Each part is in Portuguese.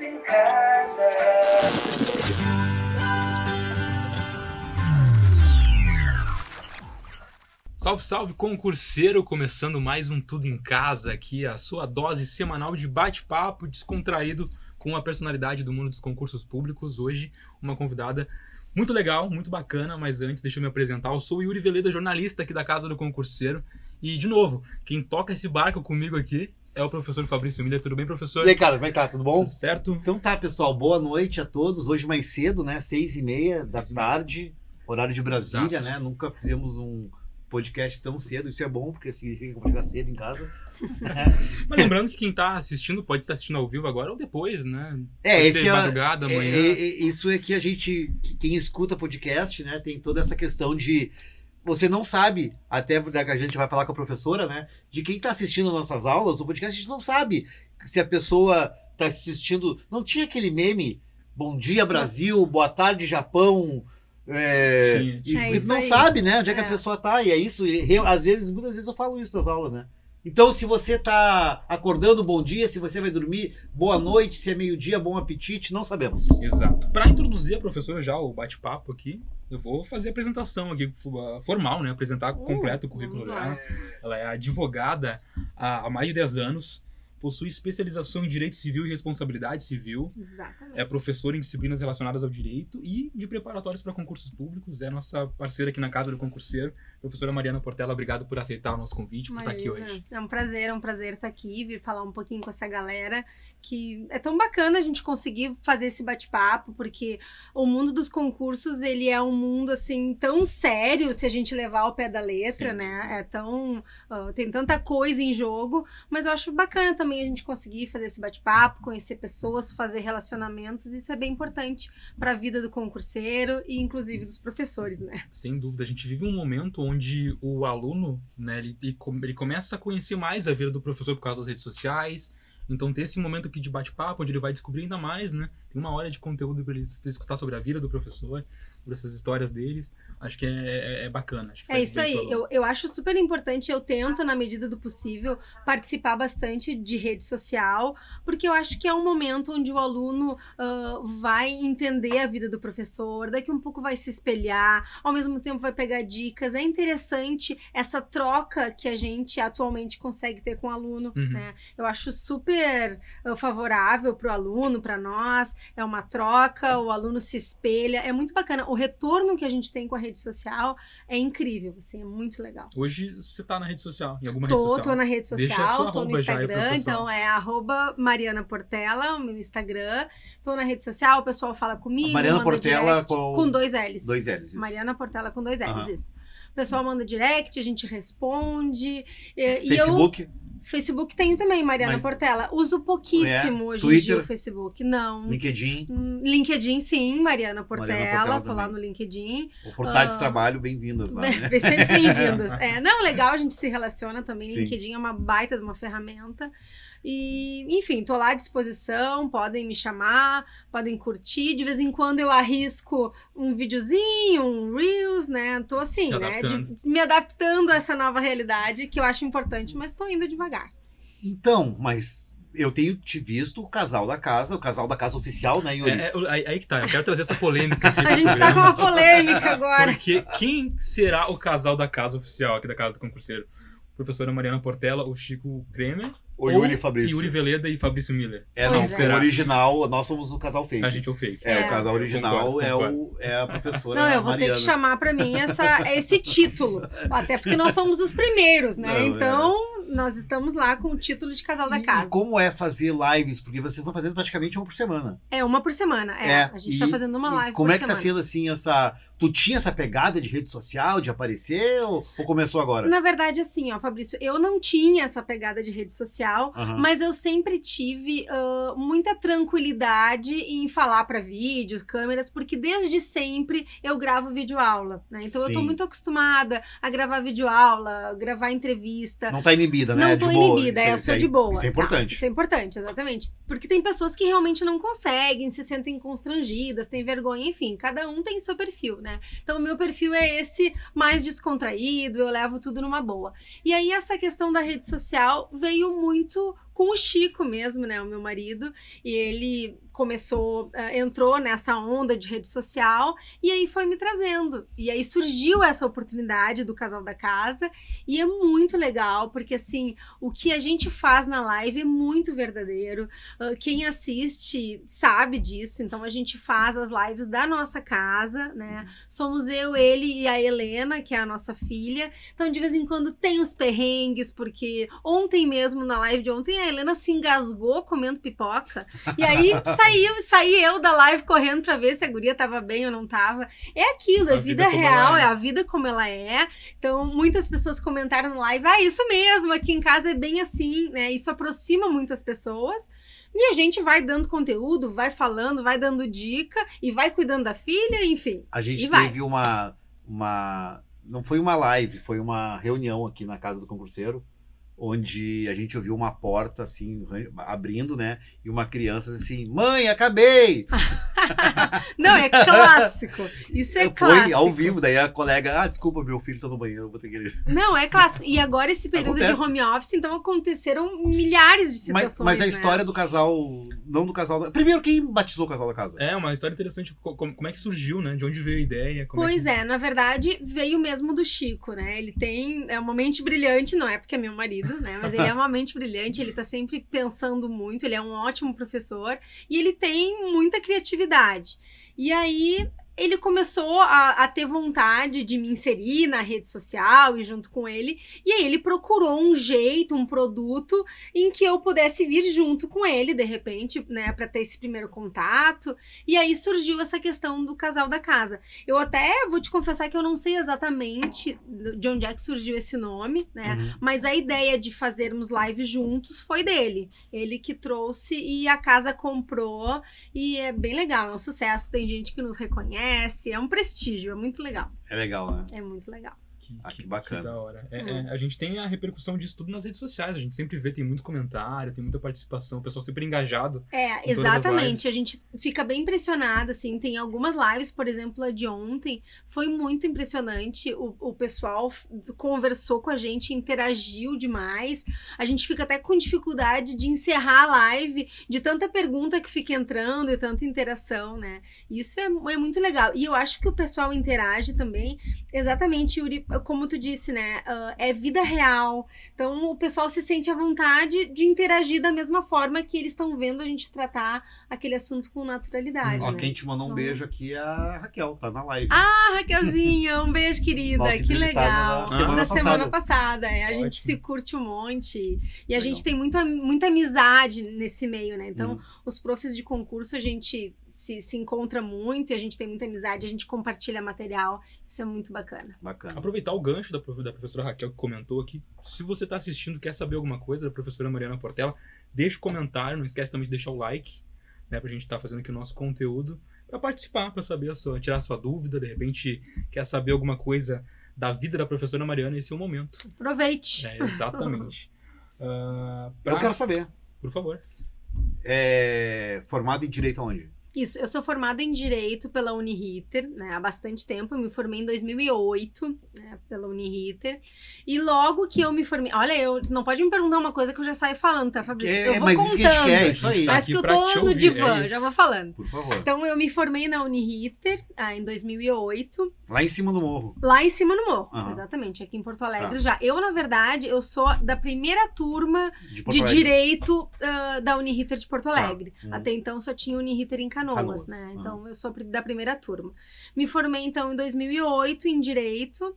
Tudo em casa. Salve, salve, concurseiro! Começando mais um Tudo em Casa aqui, a sua dose semanal de bate-papo descontraído com a personalidade do mundo dos concursos públicos. Hoje, uma convidada muito legal, muito bacana, mas antes deixa eu me apresentar. Eu sou o Yuri Veleda, jornalista aqui da Casa do Concurseiro. E, de novo, quem toca esse barco comigo aqui é o professor Fabrício Miller. Tudo bem, professor? E aí, cara, como é que tá? Tudo bom? Tudo certo? Então tá, pessoal. Boa noite a todos. Hoje mais cedo, né? Seis e meia da tarde, horário de Brasília, Exato. né? Nunca fizemos um podcast tão cedo. Isso é bom, porque significa que eu vou chegar cedo em casa. Mas lembrando que quem tá assistindo pode estar assistindo ao vivo agora ou depois, né? É, Pode esse é, madrugada, é- amanhã. é- é- Isso é que a gente, que- quem escuta podcast, né? Tem toda essa questão de você não sabe, até que a gente vai falar com a professora, né? De quem tá assistindo nossas aulas, o podcast, a gente não sabe se a pessoa tá assistindo. Não tinha aquele meme, bom dia Brasil, boa tarde Japão. é, Tinha, e. É não aí. sabe, né? Onde é que É. a pessoa tá. E é isso. E eu, às vezes, muitas vezes eu falo isso nas aulas, né? Então, se você tá acordando, bom dia. Se você vai dormir, boa noite. Se é meio-dia, bom apetite. Não sabemos. Exato. Para introduzir a professora já o bate-papo aqui, eu vou fazer a apresentação aqui uh, formal, né? Apresentar completo o currículo dela. Ela é advogada há, há mais de 10 anos, possui especialização em Direito Civil e Responsabilidade Civil, Exatamente. é professora em disciplinas relacionadas ao direito e de preparatórios para concursos públicos. É nossa parceira aqui na Casa do Concurseiro. Professora Mariana Portela, obrigado por aceitar o nosso convite, por estar aqui Imagina. hoje. É um prazer, é um prazer estar aqui, vir falar um pouquinho com essa galera que é tão bacana a gente conseguir fazer esse bate-papo, porque o mundo dos concursos, ele é um mundo assim tão sério se a gente levar ao pé da letra, Sim. né? É tão ah, tem tanta coisa em jogo, mas eu acho bacana também a gente conseguir fazer esse bate-papo, conhecer pessoas, fazer relacionamentos, isso é bem importante para a vida do concurseiro e inclusive dos professores, né? Sem dúvida, a gente vive um momento onde o aluno, né, ele, ele começa a conhecer mais a vida do professor por causa das redes sociais. Então, ter esse momento aqui de bate-papo, onde ele vai descobrir ainda mais, né? Tem uma hora de conteúdo para ele, pra ele escutar sobre a vida do professor, sobre essas histórias deles. Acho que é, é- é bacana. Que É isso aí, eu, eu acho super importante, eu tento, na medida do possível, participar bastante de rede social, porque eu acho que é um momento onde o aluno ah, vai entender a vida do professor, daqui um pouco vai se espelhar, ao mesmo tempo vai pegar dicas. É interessante essa troca que a gente atualmente consegue ter com o aluno, Uhum. né? Eu acho super favorável para o aluno, para nós, é uma troca, o aluno se espelha, é muito bacana. O retorno que a gente tem com a rede social é incrível, assim, é muito legal. Hoje você tá na rede social, em alguma rede Tô, social. tô na rede a social, tô no Instagram, então é arroba Mariana Portela, o meu Instagram. Tô na rede social, o pessoal fala comigo. Mariana manda Portela direct, com- com dois L's. Dois L's, isso. Mariana Portela com dois L's. Isso. O pessoal manda direct, a gente responde. E, e eu, Facebook. Tenho também, Mariana Mas- Portela. Uso pouquíssimo hoje em Twitter? dia o Facebook. Não. LinkedIn. Hum, LinkedIn, sim, Mariana Portela. Portela tô lá no LinkedIn. Oportunidades Ah. de trabalho, bem-vindas lá, né? Sempre bem-vindos. É, não, legal, a gente se relaciona também. Sim. LinkedIn é uma baita de uma ferramenta. E, enfim, tô lá à disposição, podem me chamar, podem curtir. De vez em quando eu arrisco um videozinho, um Reels, né? Tô assim, né? de- me adaptando a essa nova realidade que eu acho importante, mas tô indo devagar. Então, mas eu tenho te visto o casal da casa, o casal da casa oficial, né, Yuri? É, é, aí, aí que tá, eu quero trazer essa polêmica aqui. A gente tá programa. com uma polêmica agora. Porque quem será o casal da casa oficial aqui da Casa do Concurseiro? Professora Mariana Portela, o Chico Kremer, o Yuri e Fabrício. Yuri Veleda e Fabrício Miller. É, não, é. Será? o original, nós somos o casal fake. A gente é o fake. É, É. o casal original Concordo, é, concordo. o, é a professora Não, eu vou Mariana. ter que chamar pra mim essa, esse título. Até porque nós somos os primeiros, né? Não, é. então, nós estamos lá com o título de casal da E- casa. E como é fazer lives? Porque vocês estão fazendo praticamente uma por semana. É uma por semana. É, É, a gente e- tá fazendo uma live como por é que tá semana. sendo assim essa. Tu tinha essa pegada de rede social, de aparecer, ou, ou começou agora? Na verdade, assim, ó, Fabrício, eu não tinha essa pegada de rede social, Aham. mas eu sempre tive ah, muita tranquilidade em falar pra vídeos, câmeras, porque desde sempre eu gravo vídeo aula, né? Então eu tô Sim. muito acostumada a gravar vídeo aula, gravar entrevista. Não tá inibida, né? Não De tô boa. inibida, Isso é, eu isso sou aí- de boa. Isso é tá? importante. Isso é importante, exatamente. Porque tem pessoas que realmente não conseguem, se sentem constrangidas, têm vergonha, enfim, cada um tem seu perfil, né? Então o meu perfil é esse mais descontraído, eu levo tudo numa boa. E aí essa questão da rede social veio muito com com o Chico mesmo, né, o meu marido, e ele começou, uh, entrou nessa onda de rede social e aí foi me trazendo. E aí surgiu essa oportunidade do Casal da Casa e é muito legal, porque assim, o que a gente faz na live é muito verdadeiro. Uh, quem assiste sabe disso, então a gente faz as lives da nossa casa, né? Somos eu, ele e a Helena, que é a nossa filha. Então de vez em quando tem os perrengues, porque ontem mesmo na live de ontem a Helena se engasgou comendo pipoca. E aí saiu, saí eu da live correndo pra ver se a guria tava bem ou não tava. É aquilo, A é vida vida, real, é. é a vida como ela é. Então, muitas pessoas comentaram no live, ah, isso mesmo, aqui em casa é bem assim, né? Isso aproxima muitas pessoas. E a gente vai dando conteúdo, vai falando, vai dando dica e vai cuidando da filha, enfim. A gente vai. teve uma, uma. Não foi uma live, foi uma reunião aqui na casa do concurseiro, onde a gente ouviu uma porta assim, abrindo, né? E uma criança assim, mãe, acabei! Não, é clássico. Isso é Foi clássico. ao vivo, daí a colega, ah, desculpa, meu filho tá no banheiro, eu vou ter que ir. Não, é clássico. E agora esse período Acontece. de home office, então aconteceram milhares de Mas, situações. mas a né? história do casal, não do casal. da- Primeiro, quem batizou o casal da casa? É, uma história interessante. co- Como, como é que surgiu, né? De onde veio a ideia? Como Pois é, é, na verdade, veio mesmo do Chico, né? Ele tem é uma mente brilhante, não é porque é meu marido, né? Mas ele é uma mente brilhante, ele tá sempre pensando muito, ele é um ótimo professor e ele tem muita criatividade. E aí ele começou a, a ter vontade de me inserir na rede social e junto com ele. E aí ele procurou um jeito, um produto em que eu pudesse vir junto com ele, de repente, né, para ter esse primeiro contato. E aí surgiu essa questão do casal da casa. Eu até vou te confessar que eu não sei exatamente de onde é que surgiu esse nome, né? Uhum. Mas a ideia de fazermos live juntos foi dele. Ele que trouxe e a casa comprou. E é bem legal, é um sucesso. Tem gente que nos reconhece, é um prestígio, é muito legal. É legal, né? É muito legal. Que, Ah, que bacana. da hora. É, Hum. é, a gente tem a repercussão disso tudo nas redes sociais. A gente sempre vê, tem muito comentário, tem muita participação, o pessoal sempre engajado. É, exatamente. A gente fica bem impressionada, assim. Tem algumas lives, por exemplo, a de ontem, foi muito impressionante. O, o pessoal conversou com a gente, interagiu demais. A gente fica até com dificuldade de encerrar a live, de tanta pergunta que fica entrando e tanta interação, né? Isso é, é muito legal. E eu acho que o pessoal interage também, exatamente, Yuri, como tu disse, né? ah, é vida real. Então o pessoal se sente à vontade de interagir da mesma forma que eles estão vendo a gente tratar aquele assunto com naturalidade. Ó, né? quem te mandou um Então- beijo aqui é a Raquel, tá na live. Ah, Raquelzinha, um beijo, querida. Nossa que legal. da semana passada. semana passada. é. A Ótimo. gente se curte um monte. E a Legal. gente tem muita, muita amizade nesse meio, né? Então, Hum. os profs de concurso, a gente se, se encontra muito e a gente tem muita amizade, a gente compartilha material. Isso é muito bacana. Bacana. Aproveitar o gancho da, prof- da professora Raquel que comentou aqui. Se você está assistindo quer saber alguma coisa da professora Mariana Portela, deixa o comentário, não esquece também de deixar o like, né, pra gente estar fazendo aqui o nosso conteúdo, para participar, para saber a sua, tirar a sua dúvida, de repente quer saber alguma coisa da vida da professora Mariana, esse é o momento. Aproveite. É, exatamente. Ah, pra- Eu quero saber. Por favor. É... Formado em Direito aonde? Isso, eu sou formada em Direito pela Uniriter, né, há bastante tempo, eu me formei em 2008, né, pela Uniriter, e logo que eu me formei, olha, eu não pode me perguntar uma coisa que eu já saio falando, tá, Fabrício? É, eu vou mas isso que a gente contando, quer, isso aí. Tá parece aqui que eu tô no ouvir, divã, é já vou falando. Por favor. Então, eu me formei na Uniriter ah, em 2008, Lá em cima do morro. lá em cima no morro, Aham. exatamente, aqui em Porto Alegre Tá. já. Eu, na verdade, eu sou da primeira turma De, de. Direito ah, da Uniriter de Porto Alegre. Hum. Até então só tinha Uniriter em Canoas, Canoas, né? ah. Então eu sou da primeira turma. Me formei então em 2008 em Direito.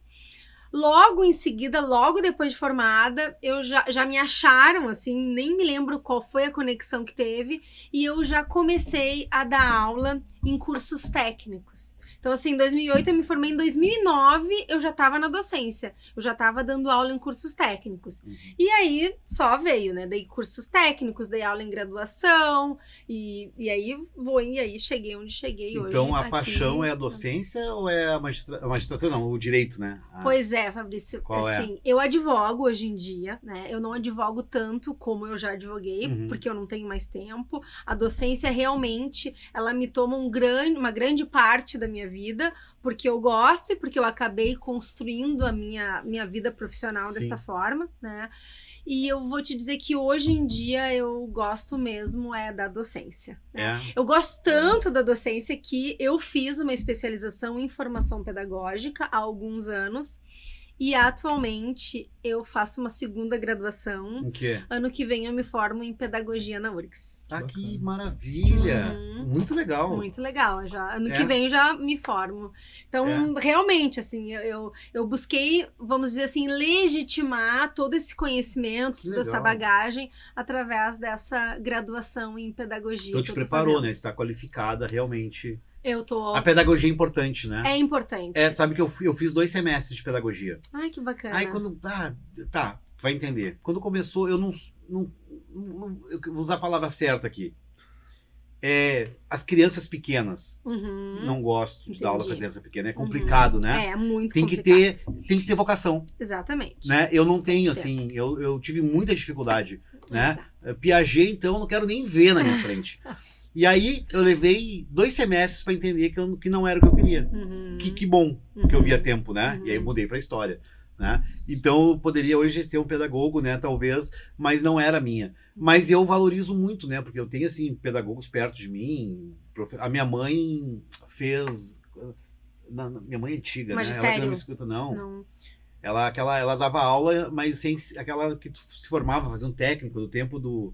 Logo em seguida, logo depois de formada, eu já, já me acharam, assim, nem me lembro qual foi a conexão que teve, e eu já comecei a dar aula em cursos técnicos. Então, assim, em 2008 eu me formei, em 2009 eu já estava na docência, eu já estava dando aula em cursos técnicos. Uhum. E aí só veio, né? Dei cursos técnicos, dei aula em graduação, e, e aí vou, e aí cheguei onde cheguei hoje. Então a aqui. paixão é a docência ou é a magistra... a magistratura? Não, o direito, né? Ah, Pois é, Fabrício. Qual é? assim, eu advogo hoje em dia, né? Eu não advogo tanto como eu já advoguei, Uhum. porque eu não tenho mais tempo. A docência realmente, ela me toma um grande, uma grande parte da minha vida, porque eu gosto e porque eu acabei construindo a minha, minha vida profissional Sim. dessa forma, né? E eu vou te dizer que hoje em dia eu gosto mesmo é da docência. É. Eu gosto tanto da docência que eu fiz uma especialização em formação pedagógica há alguns anos. E atualmente eu faço uma segunda graduação. Quê? Ano que vem eu me formo em pedagogia na URGS. Ah, que maravilha! Uhum. Muito legal. Muito legal, já. Ano É. que vem eu já me formo. Então, realmente, assim, eu, eu, busquei, vamos dizer assim, legitimar todo esse conhecimento, Que toda essa legal. bagagem através dessa graduação em pedagogia. Então que te preparou, fazendo. né? Está qualificada realmente. Eu tô. A pedagogia é importante, né? É importante. É, sabe que eu, fui- eu fiz dois semestres de pedagogia. Ai, que bacana. Aí quando. Ah, tá, vai entender. Quando começou, eu não. não, vou usar a palavra certa aqui. É, as crianças pequenas. Uhum. Não gosto de dar aula Entendi. para criança pequena. É complicado, Uhum. né? É, muito Tem que, complicado. ter, tem que ter vocação, Exatamente. né? Eu não tenho, que assim, eu, eu tive muita dificuldade, né? Exato. Piaget, então, eu não quero nem ver na minha frente. E aí, eu levei dois semestres para entender que, eu, que não era o que eu queria. Uhum. Que, que bom que eu via Uhum. tempo, né? Uhum. E aí eu mudei para história, né? Então eu poderia hoje ser um pedagogo, né? Talvez, mas não era minha. Mas eu valorizo muito, né? Porque eu tenho assim pedagogos perto de mim. A minha mãe fez, na- na- minha mãe é antiga, né? Ela Magistério. não me escuta não. Não. Ela aquela, ela dava aula, mas sem aquela que se formava, fazia um técnico do tempo do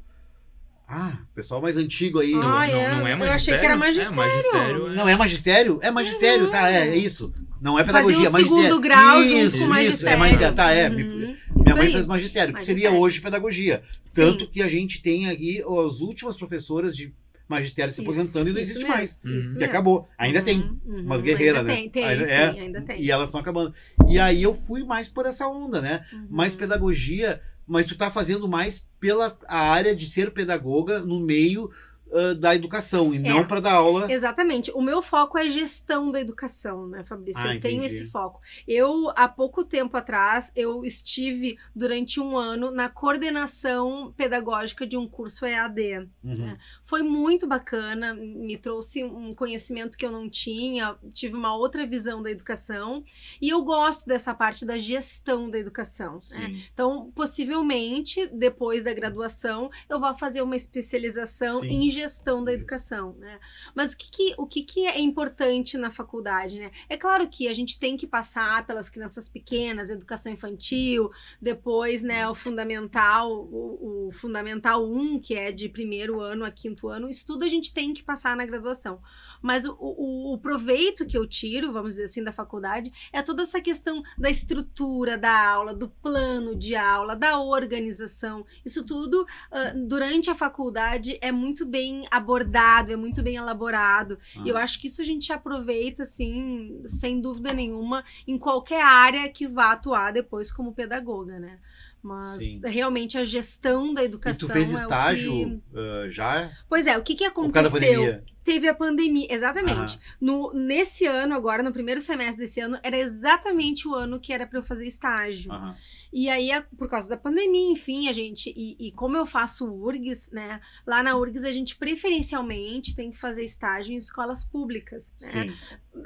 ah, pessoal mais antigo aí. Não, Ah, não, é? não é Eu achei que era magistério? magistério. É, magistério. é- Não é magistério? É magistério, tá? É, é isso. Não é Fazia pedagogia, o é magistério. segundo grau isso, junto com o Isso, é magistério. magistério. Tá, é. Uhum. Minha Isso mãe aí. fez magistério, que seria Magistério. hoje pedagogia. Sim. Tanto que a gente tem aqui as últimas professoras de magistério se Isso, aposentando e não isso existe mesmo, mais. Uhum. isso E mesmo. acabou. Ainda Uhum, tem. uhum. Umas guerreiras, ainda né? Tem, tem, Ainda- sim, é. ainda tem. E elas estão acabando. E aí eu fui mais por essa onda, né? Uhum. Mais pedagogia, mas tu tá fazendo mais pela área de ser pedagoga no meio ah, da educação e É. não para dar aula. Exatamente. O meu foco é gestão da educação, né, Fabrício? Ah, eu tenho entendi. esse foco. Eu, há pouco tempo atrás, eu estive durante um ano na coordenação pedagógica de um curso EAD. Uhum. Foi muito bacana, me trouxe um conhecimento que eu não tinha, tive uma outra visão da educação e eu gosto dessa parte da gestão da educação. né? Então, possivelmente, depois da graduação, eu vou fazer uma especialização Sim. em gestão da educação, né? Mas o que, que- o que, que é importante na faculdade, né? É claro que a gente tem que passar pelas crianças pequenas, educação infantil, depois, né, o fundamental, o, o fundamental 1, que é de primeiro ano a quinto ano, isso tudo a gente tem que passar na graduação. Mas o, o, o proveito que eu tiro, vamos dizer assim, da faculdade, é toda essa questão da estrutura da aula, do plano de aula, da organização. Isso tudo, ah, durante a faculdade, é muito bem abordado, é muito bem elaborado. Ah. E eu acho que isso a gente aproveita, assim, sem dúvida nenhuma, em qualquer área que vá atuar depois como pedagoga, né? Mas Sim. realmente a gestão da E educação. tu fez é estágio que- ah, já Pois é, o que, que aconteceu? Teve a pandemia, exatamente. Aham. No, nesse ano, agora, no primeiro semestre desse ano, era exatamente o ano que era para eu fazer estágio. Aham. E aí, por causa da pandemia, enfim, a gente. E, e como eu faço URGS, né? Lá na URGS a gente preferencialmente tem que fazer estágio em escolas públicas. Né? Sim.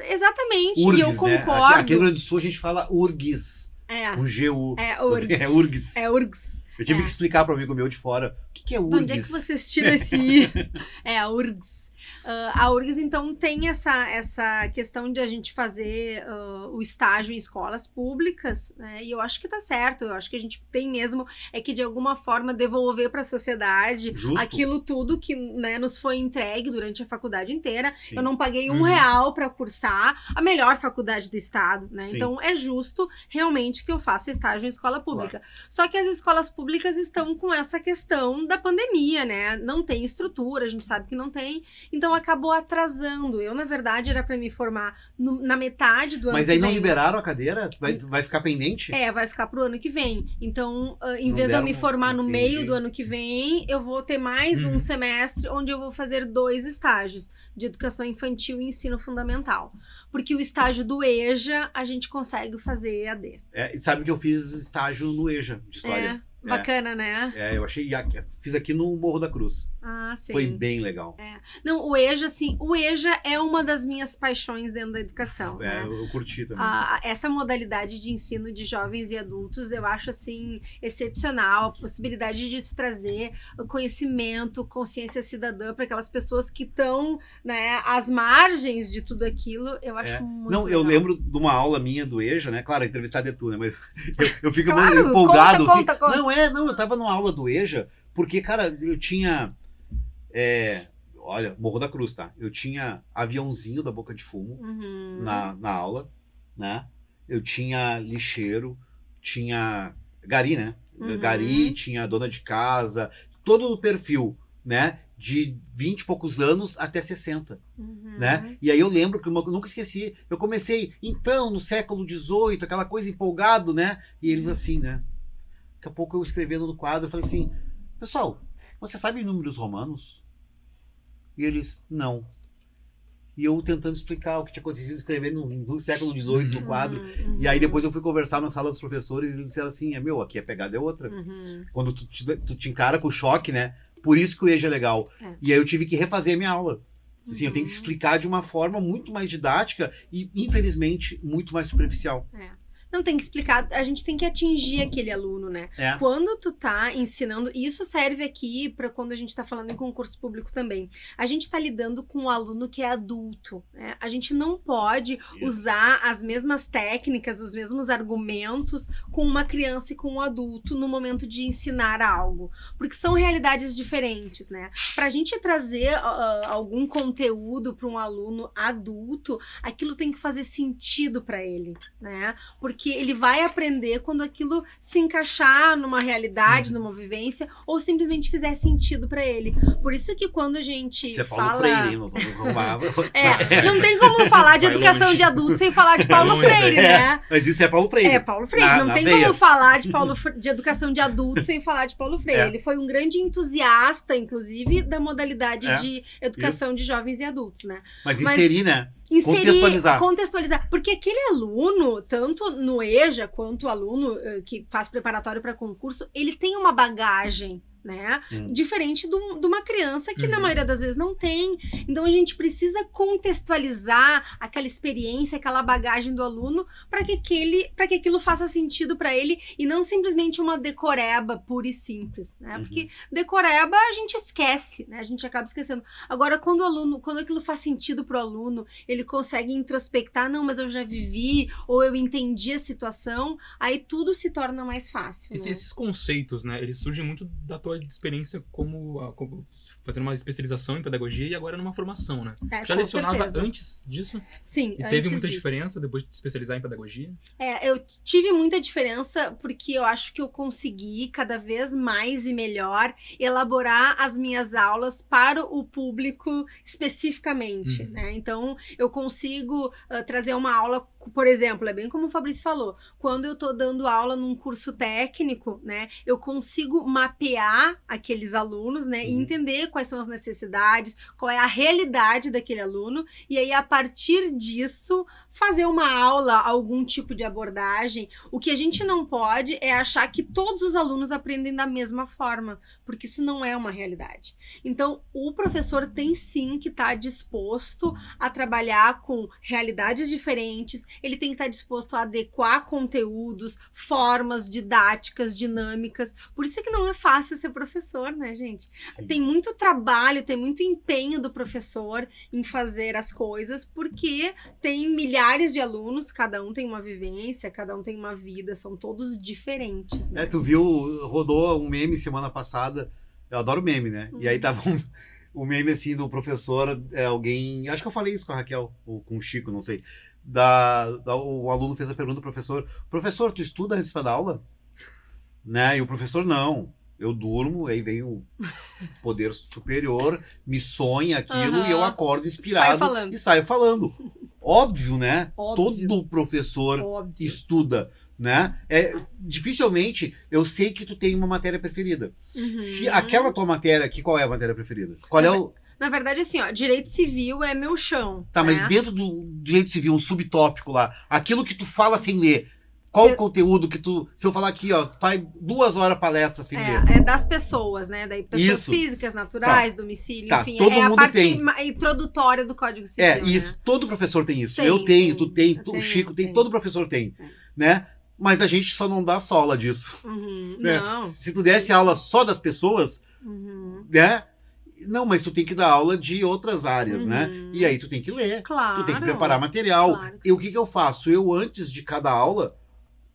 Exatamente. e eu URGS, né? Aqui, concordo. aqui no Rio Grande do Sul a gente fala URGS, É, com G-U. é URGS. É URGS. É URGS. Eu tive É. que explicar para um amigo meu de fora o que, que é De URGS. onde é que vocês tiram esse I? é, a URGS. Ah, a URGS, então, tem essa, essa questão de a gente fazer ah, o estágio em escolas públicas, né? E eu acho que tá certo. Eu acho que a gente tem mesmo é que, de alguma forma, devolver para a sociedade Justo. aquilo tudo que né, nos foi entregue durante a faculdade inteira. Sim. Eu não paguei um Uhum. real para cursar a melhor faculdade do estado, né? Sim. Então é justo realmente que eu faça estágio em escola pública. Só que as escolas públicas estão com essa questão da pandemia, né? Não tem estrutura, a gente sabe que não tem, então acabou atrasando. Eu, na verdade, era para me formar no- na metade do ano Mas aí não vem. liberaram a cadeira? Vai, vai ficar pendente? É, vai ficar pro ano que vem. Então, ah, em Não vez de eu me formar no entendi. meio do ano que vem, eu vou ter mais Uhum. um semestre onde eu vou fazer dois estágios de educação infantil e ensino fundamental. Porque o estágio do EJA a gente consegue fazer AD. É, e sabe que eu fiz estágio no EJA de história. É, bacana, né? É, eu achei. Fiz aqui no Morro da Cruz. Ah, sim. Foi bem legal. Não, o EJA, assim, o EJA é uma das minhas paixões dentro da educação. É, né? eu, eu curti também. Essa modalidade de ensino de jovens e adultos eu acho assim excepcional a possibilidade de tu trazer conhecimento, consciência cidadã para aquelas pessoas que estão né, às margens de tudo aquilo. Eu acho É. muito Não, eu legal. lembro de uma aula minha do EJA, né? Claro, a entrevistada é tu, né? Mas eu, eu fico Claro, empolgado. conta, assim. conta, conta. Não, é, não, eu tava numa aula do EJA, porque, cara, eu tinha. É, olha, Morro da Cruz, tá? Eu tinha aviãozinho da boca de fumo Uhum. na, na aula, né? Eu tinha lixeiro, tinha gari, né? Uhum. Gari, tinha dona de casa, todo o perfil, né? De 20 e poucos anos até 60 Uhum. né? E aí eu lembro que eu nunca esqueci. Eu comecei, então, no século XVIII, aquela coisa empolgado, né? E eles assim, né? Daqui a pouco eu escrevendo no quadro, eu falei assim, pessoal, você sabe números romanos? E eles, não. E eu tentando explicar o que tinha acontecido, escrevendo no, século XVIII no quadro. Uhum. E aí depois eu fui conversar na sala dos professores e eles disseram assim, é meu, aqui a pegada é outra Uhum. quando tu te, tu te encara com o choque, né? Por isso que o EJA é legal. É. E aí eu tive que refazer a minha aula. Assim, eu tenho que Uhum. explicar de uma forma muito mais didática e, infelizmente, muito mais superficial. Não tem que explicar, a gente tem que atingir aquele aluno, né? É. Quando tu tá ensinando, e isso serve aqui para quando a gente tá falando em concurso público também. A gente tá lidando com um aluno que é adulto, né? A gente não pode usar as mesmas técnicas, os mesmos argumentos com uma criança e com um adulto no momento de ensinar algo, porque são realidades diferentes, né? Pra gente trazer ah, algum conteúdo para um aluno adulto, aquilo tem que fazer sentido para ele, né? Porque ele vai aprender quando aquilo se encaixar numa realidade, Uhum. numa vivência, ou simplesmente fizer sentido para ele. Por isso que quando a gente Isso é Paulo fala Freire, hein? Nós vamos arrumar. é, não tem como falar de educação de adultos sem falar de Paulo Freire, É, né? Mas isso é Paulo Freire. É, Paulo Freire. Na- não na tem veia. como falar de, Paulo, de educação de adultos sem falar de Paulo Freire. É. Ele foi um grande entusiasta, inclusive, da modalidade É, de educação de jovens e adultos, né? Mas Mas- inserir, né? Inserir, Contextualizar. contextualizar. Porque aquele aluno, tanto no EJA quanto aluno eh, que faz preparatório para concurso, ele tem uma bagagem. Né? Hum. Diferente do- de uma criança que, na Uhum. maioria das vezes, não tem. Então, a gente precisa contextualizar aquela experiência, aquela bagagem do aluno, para que, aquele, que aquilo faça sentido para ele e não simplesmente uma decoreba pura e simples. Né? Uhum. Porque decoreba a gente esquece, né? a gente acaba esquecendo. Agora, quando o aluno, quando aquilo faz sentido para o aluno, ele consegue introspectar, não, mas eu já vivi, ou eu entendi a situação, aí tudo se torna mais fácil. Esse- né? esses conceitos, né, eles surgem muito da tua experiência como, como fazendo uma especialização em pedagogia e agora numa formação, né? É, Já lecionava certeza. antes disso? Sim, E teve muita disso. diferença depois de te especializar em pedagogia? É, eu tive muita diferença porque eu acho que eu consegui cada vez mais e melhor elaborar as minhas aulas para o público especificamente, Uhum. né? Então, eu consigo ah, trazer uma aula, por exemplo, é bem como o Fabrício falou, quando eu tô dando aula num curso técnico, né, eu consigo mapear aqueles alunos, né, e Uhum. entender quais são as necessidades, qual é a realidade daquele aluno, e aí a partir disso fazer uma aula, algum tipo de abordagem. O que a gente não pode é achar que todos os alunos aprendem da mesma forma, porque isso não é uma realidade. Então, o professor tem sim que estar disposto a trabalhar com realidades diferentes, ele tem que estar disposto a adequar conteúdos, formas didáticas, dinâmicas. Por isso é que não é fácil ser professor, né, gente? Sim. Tem muito trabalho, tem muito empenho do professor em fazer as coisas, porque tem milhares de alunos, cada um tem uma vivência, cada um tem uma vida, são todos diferentes, né? É, tu viu, rodou um meme semana passada. Eu adoro meme, né? E aí Uhum. tava um, um meme assim do professor, é, alguém. Acho que eu falei isso com a Raquel, ou com o Chico, não sei. Da, da- o aluno fez a pergunta pro professor: Professor, tu estuda antes para dar aula? Né? E o professor, não. Eu durmo, aí vem o poder superior, me sonha aquilo Aham. e eu acordo inspirado falando. e saio falando. Óbvio, né? Óbvio. Todo professor Óbvio. estuda, né? É, dificilmente eu sei que tu tem uma matéria preferida. Uhum. Se aquela tua matéria aqui, qual é a matéria preferida? Qual é o. Na verdade, assim, ó, direito civil é meu chão. Tá, mas né? dentro do direito civil, um subtópico lá, aquilo que tu fala sem ler, Qual É- o conteúdo que tu. Se eu falar aqui, ó, faz duas horas palestra ler. É, é das pessoas, né? Daí pessoas Isso. físicas, naturais, domicílio, Tá, enfim. todo é a mundo parte tem. introdutória do Código Civil. É, né? isso. Todo professor tem isso. Tem, eu tenho, tem. tu tem, tu- o Chico tem, todo professor tem. Tem. Né? Mas a gente só não dá sola disso. Uhum, né? Não. Se tu desse aula só das pessoas, Uhum, né? Não, mas tu tem que dar aula de outras áreas, né? Uhum. E aí tu tem que ler. Claro. Tu tem que preparar material. Claro que E o que, que eu faço? Eu, antes de cada aula,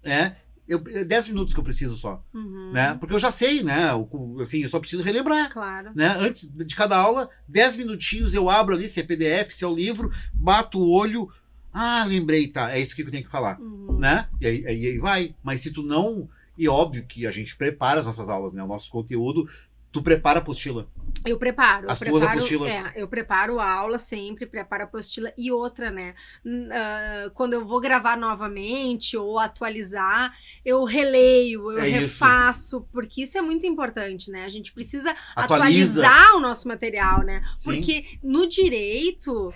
né? Eu, é 10 minutos que eu preciso só, Uhum, né? Porque eu já sei, né? o- Assim, eu só preciso relembrar. Claro. Né? Antes de cada aula, 10 minutinhos eu abro ali, se é PDF, se é o livro, bato o olho. Ah, lembrei, tá. É isso que eu tenho que falar. Uhum. Né? E aí, aí, aí vai. Mas se tu não. E óbvio que a gente prepara as nossas aulas, né? O nosso conteúdo, tu prepara a apostila. Eu preparo. As eu tuas preparo, apostilas. É, eu preparo a aula sempre, preparo a apostila. E outra, né? ah, quando eu vou gravar novamente ou atualizar, eu releio, eu É isso. refaço, porque isso é muito importante, né? A gente precisa Atualiza. atualizar o nosso material, né? Sim. Porque no direito,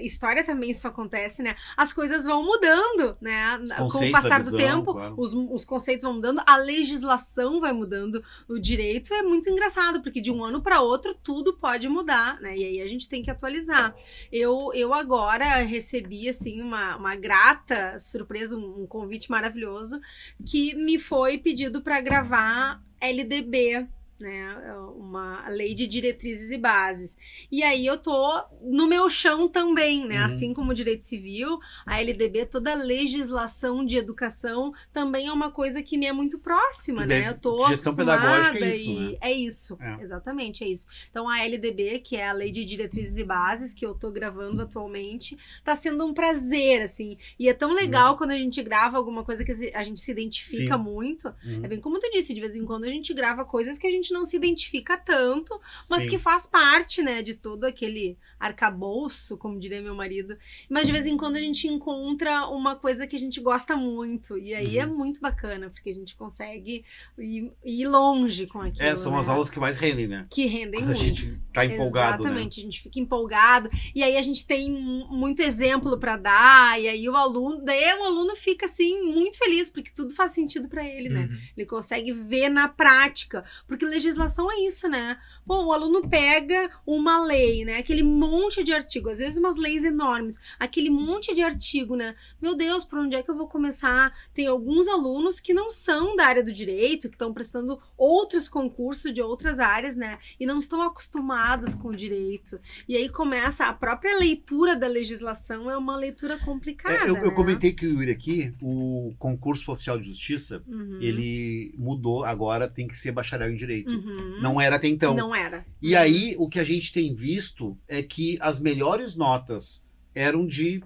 história também isso acontece, né? As coisas vão mudando, né? Com o passar a do visão, tempo, claro. os, os conceitos vão mudando, a legislação vai mudando, o direito é muito engraçado, porque de um ano para outro tudo pode mudar, né? E aí a gente tem que atualizar. Eu, eu agora recebi, assim, uma, uma grata surpresa, um, um convite maravilhoso, que me foi pedido para gravar LDB. Né, uma lei de diretrizes e bases. E aí eu tô no meu chão também, né? Uhum. Assim como o direito civil, a LDB, toda a legislação de educação também é uma coisa que me é muito próxima, né? Eu tô gestão pedagógica é isso, e né? é isso, É. exatamente, é isso. Então a LDB, que é a Lei de Diretrizes e Bases, que eu tô gravando atualmente, tá sendo um prazer, assim. E é tão legal quando a gente grava alguma coisa que a gente se identifica Sim. muito. Uhum. É bem como tu disse, de vez em quando a gente grava coisas que a gente não se identifica tanto, mas Sim. que faz parte, né, de todo aquele arcabouço, como diria meu marido. Mas de vez em quando a gente encontra uma coisa que a gente gosta muito. E aí é Uhum. muito bacana, porque a gente consegue ir, ir longe com aquilo. É, são as né? aulas que mais rendem, né? que rendem a muito. gente tá empolgado, né? Exatamente, a gente fica empolgado. E aí a gente tem mu- muito exemplo para dar, e aí o aluno, daí o aluno fica assim muito feliz porque tudo faz sentido para ele, né? Uhum. Ele consegue ver na prática, porque legislação é isso, né? Pô, o aluno pega uma lei, né? Aquele monte de artigo, às vezes umas leis enormes, aquele monte de artigo, né? Meu Deus, por onde é que eu vou começar? Tem alguns alunos que não são da área do direito, que estão prestando outros concursos de outras áreas, né? E não estão acostumados com o direito. E aí começa a própria leitura da legislação é uma leitura complicada. É, eu, eu né? comentei que o Yuri aqui, o concurso oficial de justiça, Uhum. ele mudou, agora tem que ser bacharel em direito. Uhum. Não era até então. Não era. E aí, o que a gente tem visto é que as melhores notas eram de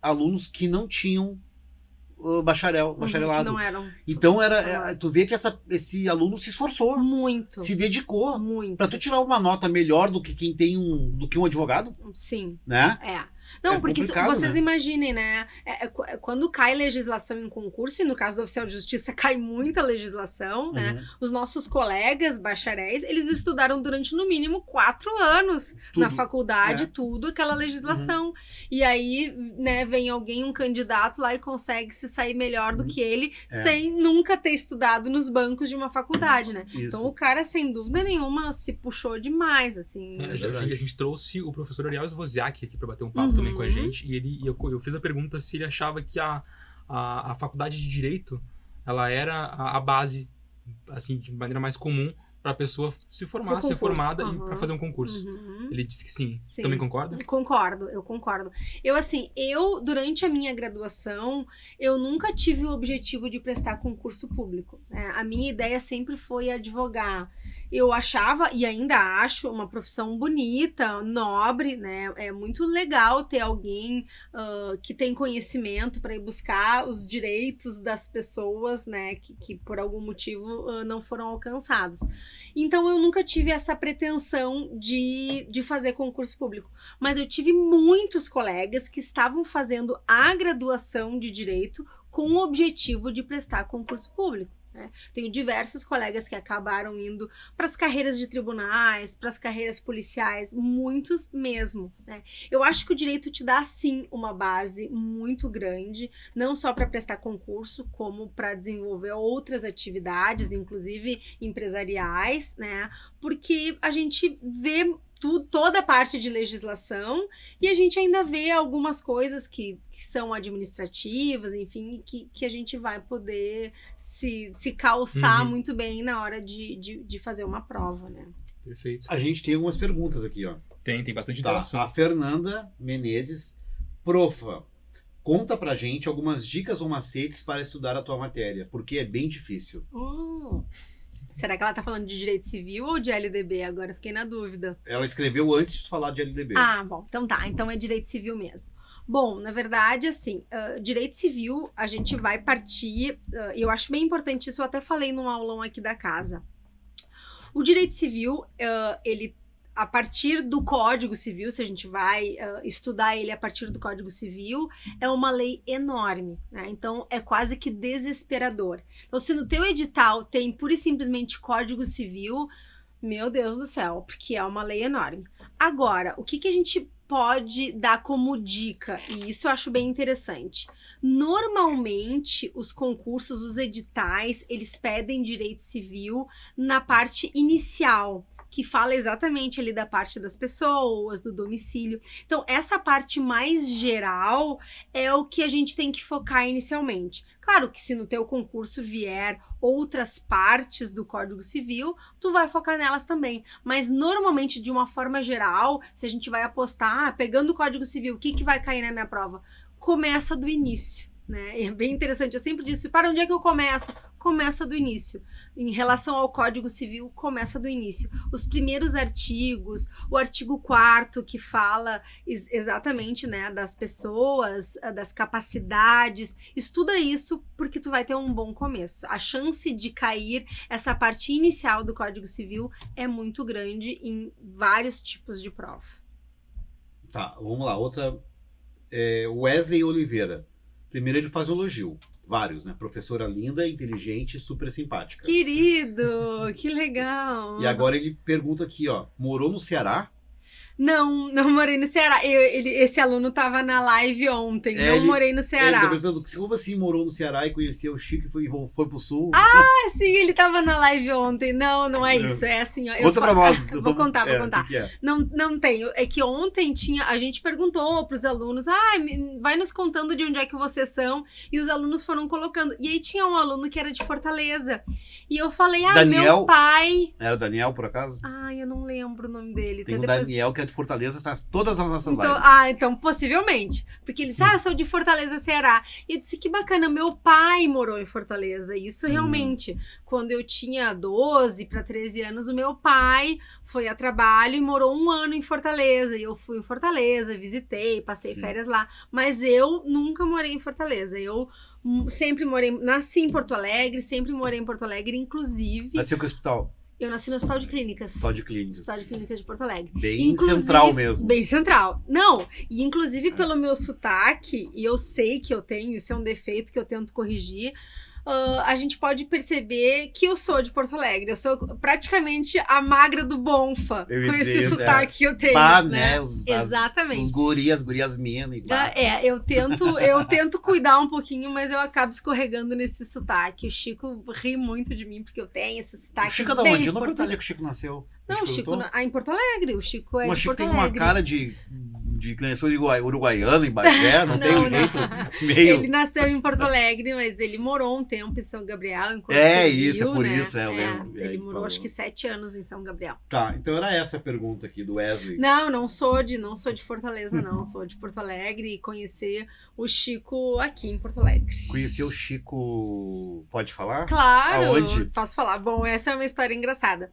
alunos que não tinham bacharel, Uhum, bacharelado. não eram. Então era, é, tu vê que essa, esse aluno se esforçou, Muito. se dedicou Muito. Pra tu tirar uma nota melhor do que quem tem um, do que um advogado, Sim, né? é. Não, É porque vocês né? imaginem, né? é- é qu- é quando cai legislação em concurso, e no caso do oficial de justiça cai muita legislação, né? Uhum. Os nossos colegas bacharéis, eles estudaram durante no mínimo quatro anos na Tudo. faculdade, É. tudo, aquela legislação. E aí, né, vem alguém, um candidato lá e consegue se sair melhor do Uhum. que ele, É. sem nunca ter estudado nos bancos de uma faculdade, né? Isso. Então o cara, sem dúvida nenhuma, se puxou demais, assim. É, a, verdade. gente, a gente trouxe o professor Ariel Svoziak aqui para bater um papo Uhum. Também com a gente. E ele, e eu, eu fiz a pergunta se ele achava que a, a, a faculdade de Direito ela era a, a base, assim, de maneira mais comum para a pessoa se formar, ser formada e aham. para fazer um concurso. Uhum. Ele disse que sim. Sim. Também concorda? Concordo, eu concordo. Eu, assim, eu, durante a minha graduação, eu nunca tive o objetivo de prestar concurso público. né? A minha ideia sempre foi advogar. Eu achava, e ainda acho, uma profissão bonita, nobre, né? É muito legal ter alguém ah, que tem conhecimento para ir buscar os direitos das pessoas, né? Que, que por algum motivo ah, não foram alcançados. Então, eu nunca tive essa pretensão de, de fazer concurso público. Mas eu tive muitos colegas que estavam fazendo a graduação de direito com o objetivo de prestar concurso público. né? Tenho diversos colegas que acabaram indo para as carreiras de tribunais, para as carreiras policiais, muitos mesmo. Né? Eu acho que o direito te dá sim uma base muito grande, não só para prestar concurso, como para desenvolver outras atividades, inclusive empresariais, né? Porque a gente vê tu, toda a parte de legislação e a gente ainda vê algumas coisas que, que são administrativas, enfim, que, que a gente vai poder se, se calçar Uhum. muito bem na hora de, de, de fazer uma prova, né? Perfeito. A gente tem algumas perguntas aqui, ó. Tem, tem bastante Tá, interação. a Fernanda Menezes, profa, conta pra gente algumas dicas ou macetes para estudar a tua matéria, porque é bem difícil. Hum. Será que ela tá falando de direito civil ou de LDB? Agora fiquei na dúvida. Ela escreveu antes de falar de LDB. Ah, bom, então tá, então é direito civil mesmo. Bom, na verdade, assim, ah, direito civil, a gente vai partir, ah, eu acho bem importante isso, eu até falei num aulão aqui da casa. O direito civil, ah, ele, a partir do Código Civil, se a gente vai ah, estudar ele a partir do Código Civil, é uma lei enorme, né? Então, é quase que desesperador. Então, se no teu edital tem pura e simplesmente Código Civil, meu Deus do céu, porque é uma lei enorme. Agora, o que, que a gente pode dar como dica? E isso eu acho bem interessante. Normalmente, os concursos, os editais, eles pedem direito civil na parte inicial. Que fala exatamente ali da parte das pessoas, do domicílio. Então, essa parte mais geral é o que a gente tem que focar inicialmente. Claro que se no teu concurso vier outras partes do Código Civil, tu vai focar nelas também. Mas normalmente, de uma forma geral, se a gente vai apostar, ah, pegando o Código Civil, o que, que vai cair na minha prova? Começa do início. Né? É bem interessante. Eu sempre disse: para onde é que eu começo? Começa do início. Em relação ao Código Civil, começa do início. Os primeiros artigos, o artigo 4 que fala ex- exatamente né, das pessoas, ah, das capacidades. Estuda isso porque tu vai ter um bom começo. A chance de cair essa parte inicial do Código Civil é muito grande em vários tipos de prova. Tá, vamos lá. Outra. é, Wesley Oliveira. Primeiro ele faz elogio. Vários, né? Professora linda, inteligente, super simpática. Querido, que legal. E agora ele pergunta aqui, ó. Morou no Ceará? Não, não morei no Ceará. Eu- ele- esse aluno tava na live ontem. É, não ele- morei no Ele tá Ceará. perguntando como assim morou no Ceará e conheceu o Chico e foi, foi pro sul? Ah, sim, ele tava na live ontem. Não, não é É. isso. É assim, ó. eu Conta pra falo- nós. eu Vou tô- contar, vou é, contar. que que é? Não, não tenho. É que ontem tinha. A gente perguntou pros alunos: ah, vai nos contando de onde é que vocês são. E os alunos foram colocando. E aí tinha um aluno que era de Fortaleza. E eu falei: ah, Daniel? meu pai. Era o Daniel, por acaso? Ai, eu não lembro o nome dele. Tem Até um depois- Daniel que é de Fortaleza, tá todas as nossas Então, lives. ah, então possivelmente. Porque ele disse, ah, eu sou de Fortaleza, Ceará. E eu disse, que bacana, meu pai morou em Fortaleza. Isso Hum. realmente. Quando eu tinha 12 para 13 anos, o meu pai foi a trabalho e morou um ano em Fortaleza. E eu fui em Fortaleza, visitei, passei Sim. férias lá. Mas eu nunca morei em Fortaleza. Eu sempre morei, nasci em Porto Alegre, sempre morei em Porto Alegre, inclusive. Nasceu com o hospital, Eu nasci no Hospital de Clínicas. hospital de clínicas. Hospital de Clínicas de Porto Alegre. Bem Inclusive- central mesmo. Bem central. Não, e inclusive pelo meu sotaque, e eu sei que eu tenho, isso é um defeito que eu tento corrigir. Ah, a gente pode perceber que eu sou de Porto Alegre. Eu sou praticamente a magra do Bonfa, Eu com dizer esse isso, sotaque que eu tenho. Pá, né? né? Os, as- Exatamente. os as gurias mina e Já pá. é, eu tento, eu tento cuidar um pouquinho, mas eu acabo escorregando nesse sotaque. O Chico ri muito de mim porque eu tenho esse O sotaque. Chico é da onde? Eu não perguntei é que o Chico nasceu. Não, o Chico ah, em Porto Alegre. O Chico é Mas o de Chico Porto tem uma Alegre. cara de, de de Uruguai- uruguaiano em Bagé, não, tem Não, um não. jeito meio... Ele nasceu em Porto Alegre, mas ele morou um tempo em São Gabriel. Em É, isso, é por né? isso, é, eu lembro. É, ele morou falou. acho que sete anos em São Gabriel. Tá, então era essa a pergunta aqui do Wesley. Não, não sou de, não sou de Fortaleza, não. Sou de Porto Alegre e conhecer o Chico aqui em Porto Alegre. Conheceu o Chico... Pode falar? Claro, Aonde? posso falar. Bom, essa é uma história engraçada.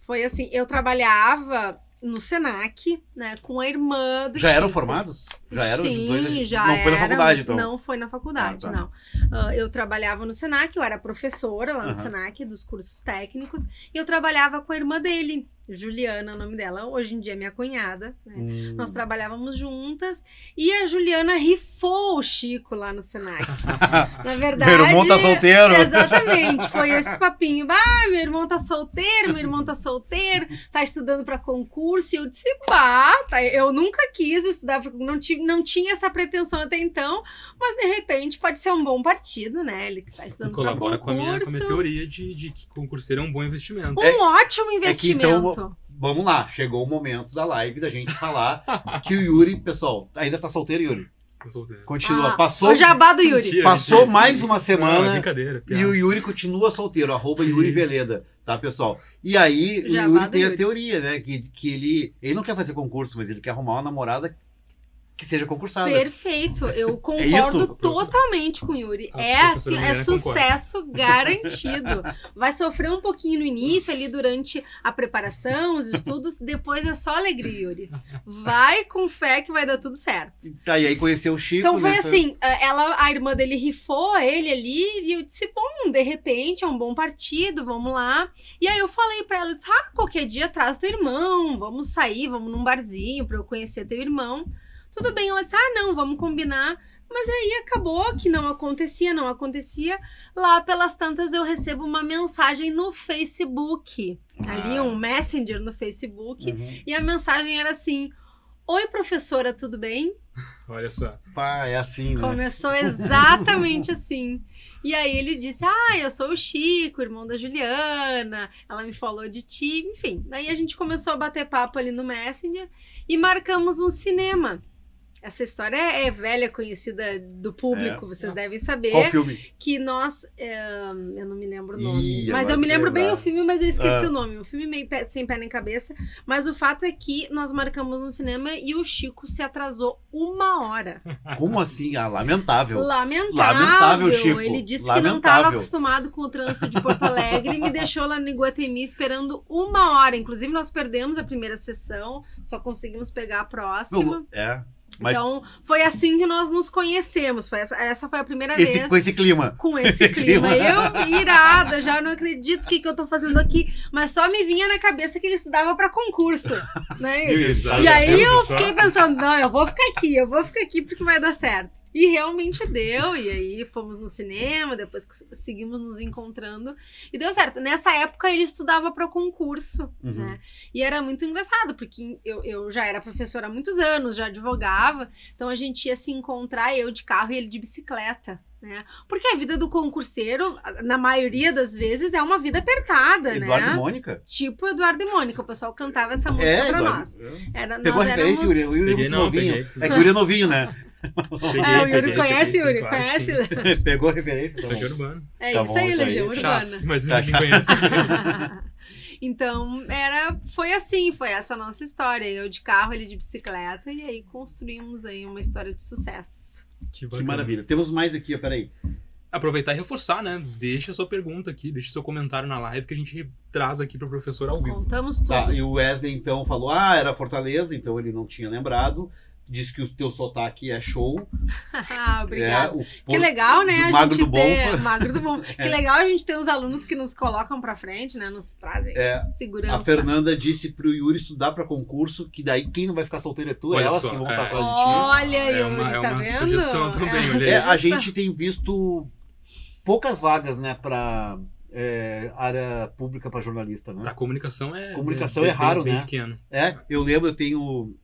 Foi assim, eu trabalhava no Senac, né, com a irmã do Já eram Chico. formados? Já eram Sim, os dois? já não foi na faculdade, então? Não foi na faculdade, Ah, tá. não. Ah, eu trabalhava no Senac, eu era professora lá no Aham. Senac, dos cursos técnicos, e eu trabalhava com a irmã dele. Juliana, o nome dela, hoje em dia é minha cunhada. Né? Hum. Nós trabalhávamos juntas e a Juliana rifou o Chico lá no Senai. Na verdade. Meu irmão tá solteiro. Exatamente, foi esse papinho. Ah, meu irmão tá solteiro, meu irmão tá solteiro, tá estudando para concurso. E eu disse, bah, tá, eu nunca quis estudar, pra, não, tive, não tinha essa pretensão até então, mas de repente pode ser um bom partido, né? Ele que tá E estudando pra colabora concurso. com a, minha, com a minha teoria de, de que concurseiro é um bom investimento. Um É- ótimo é que investimento. então- Vamos lá, chegou o momento da live da gente falar que o Yuri, pessoal, ainda tá solteiro, Yuri. Continua. Ah, Passou, O jabá do Yuri. Mentira, passou mentira. mais uma Não, é semana brincadeira. e o Yuri continua solteiro. Arroba Yuri Isso. Veleda, tá, pessoal? E aí, o Jabá Yuri tem a Yuri. teoria, né? Que, que ele, ele não quer fazer concurso, mas ele quer arrumar uma namorada que seja concursada. Perfeito, eu isso? concordo totalmente com o Yuri. A é professora assim, é Mariana concorda. sucesso garantido. Vai sofrer um pouquinho no início, ali durante a preparação, os estudos, depois é só alegria, Yuri. Vai com fé que vai dar tudo certo. Tá, e aí conheceu o Chico. Então foi nessa- assim, eh, ela, a irmã dele rifou ele ali e eu disse, bom, de repente é um bom partido, vamos lá. E aí eu falei pra ela, disse, ah, qualquer dia traz teu irmão, vamos sair, vamos num barzinho pra eu conhecer teu irmão. Tudo bem, ela disse, ah, não, vamos combinar. Mas aí acabou que não acontecia, não acontecia. Lá pelas tantas eu recebo uma mensagem no Facebook, ali Ah. um messenger no Facebook, Uhum. e a mensagem era assim: Oi, professora, tudo bem? Olha só. Pá, é assim, né? Começou exatamente assim. E aí ele disse: Ah, eu sou o Chico, irmão da Juliana. Ela me falou de ti, enfim. Daí a gente começou a bater papo ali no Messenger e marcamos um cinema. Essa história é é velha, conhecida do público, É. vocês devem saber. Qual filme? Que nós. é, eu não me lembro o nome. Ih, mas eu me lembro bem lembrar. o filme, mas eu esqueci Ah. o nome. Um filme meio pé- sem pé nem cabeça. Mas o fato é que nós marcamos no cinema e o Chico se atrasou uma hora. Como assim? Ah, lamentável. Lamentável. Lamentável, Chico. Ele disse que não Lamentável. estava acostumado com o trânsito de Porto Alegre e me deixou lá no Iguatemi esperando uma hora. Inclusive, nós perdemos a primeira sessão, só conseguimos pegar a próxima. Não, é. Mas Então, foi assim que nós nos conhecemos. Foi essa, essa foi a primeira esse, vez com esse clima. com esse clima. Eu, irada, já não acredito o que, que eu tô fazendo aqui. Mas só me vinha na cabeça que ele estudava para concurso. Né? Exato. E aí eu fiquei pensando, não, eu vou ficar aqui, eu vou ficar aqui porque vai dar certo. E realmente deu, e aí fomos no cinema, depois seguimos nos encontrando e deu certo. Nessa época ele estudava para concurso, Uhum. né? E era muito engraçado, porque eu, eu já era professora há muitos anos, já advogava, então a gente ia se encontrar, eu de carro e ele de bicicleta. Né? Porque a vida do concurseiro, na maioria das vezes, é uma vida apertada, Eduardo né? e Mônica? Tipo Eduardo e Mônica, o pessoal cantava essa música É, pra Eduardo. nós. Era, Pegou a nós referência, éramos... Yuri? É novinho. peguei. É que o Yuri é novinho, né? Peguei, É, o Yuri peguei, conhece, peguei, Yuri, claro conhece? sim. Pegou a referência? Tá Legião. Urbana. É Tá isso bom, aí. Legião Chato, Urbana. mas Tá ninguém chato. conhece. então, era, foi assim, foi essa a nossa história. Eu de carro, ele de bicicleta, e aí construímos aí uma história de sucesso. Que, Que maravilha. Temos mais aqui, ó, peraí. Aproveitar e reforçar, né? Deixa sua pergunta aqui, deixa seu comentário na live que a gente traz aqui pro professor ao vivo. Contamos tudo. Tá, e o Wesley então falou: ah, era Fortaleza, então ele não tinha lembrado. Disse que o teu sotaque é show. Ah, Obrigada. É, Que por- legal, né? do a Magro gente do ter. Bom. Magro do bom. Que legal a gente ter os alunos que nos colocam pra frente, né? Nos trazem É, segurança. a Fernanda disse pro Yuri estudar pra concurso, que daí quem não vai ficar solteiro é tu, Olha elas só, que vão é. estar atrás de ti. Olha, É Yuri, uma- é tá uma vendo? sugestão também, É, olha aí. É, a gente tem visto poucas vagas, né, pra é, área pública pra jornalista, né? Pra comunicação é. Comunicação bem- é raro, bem, né? Bem pequeno. É, eu lembro, eu tenho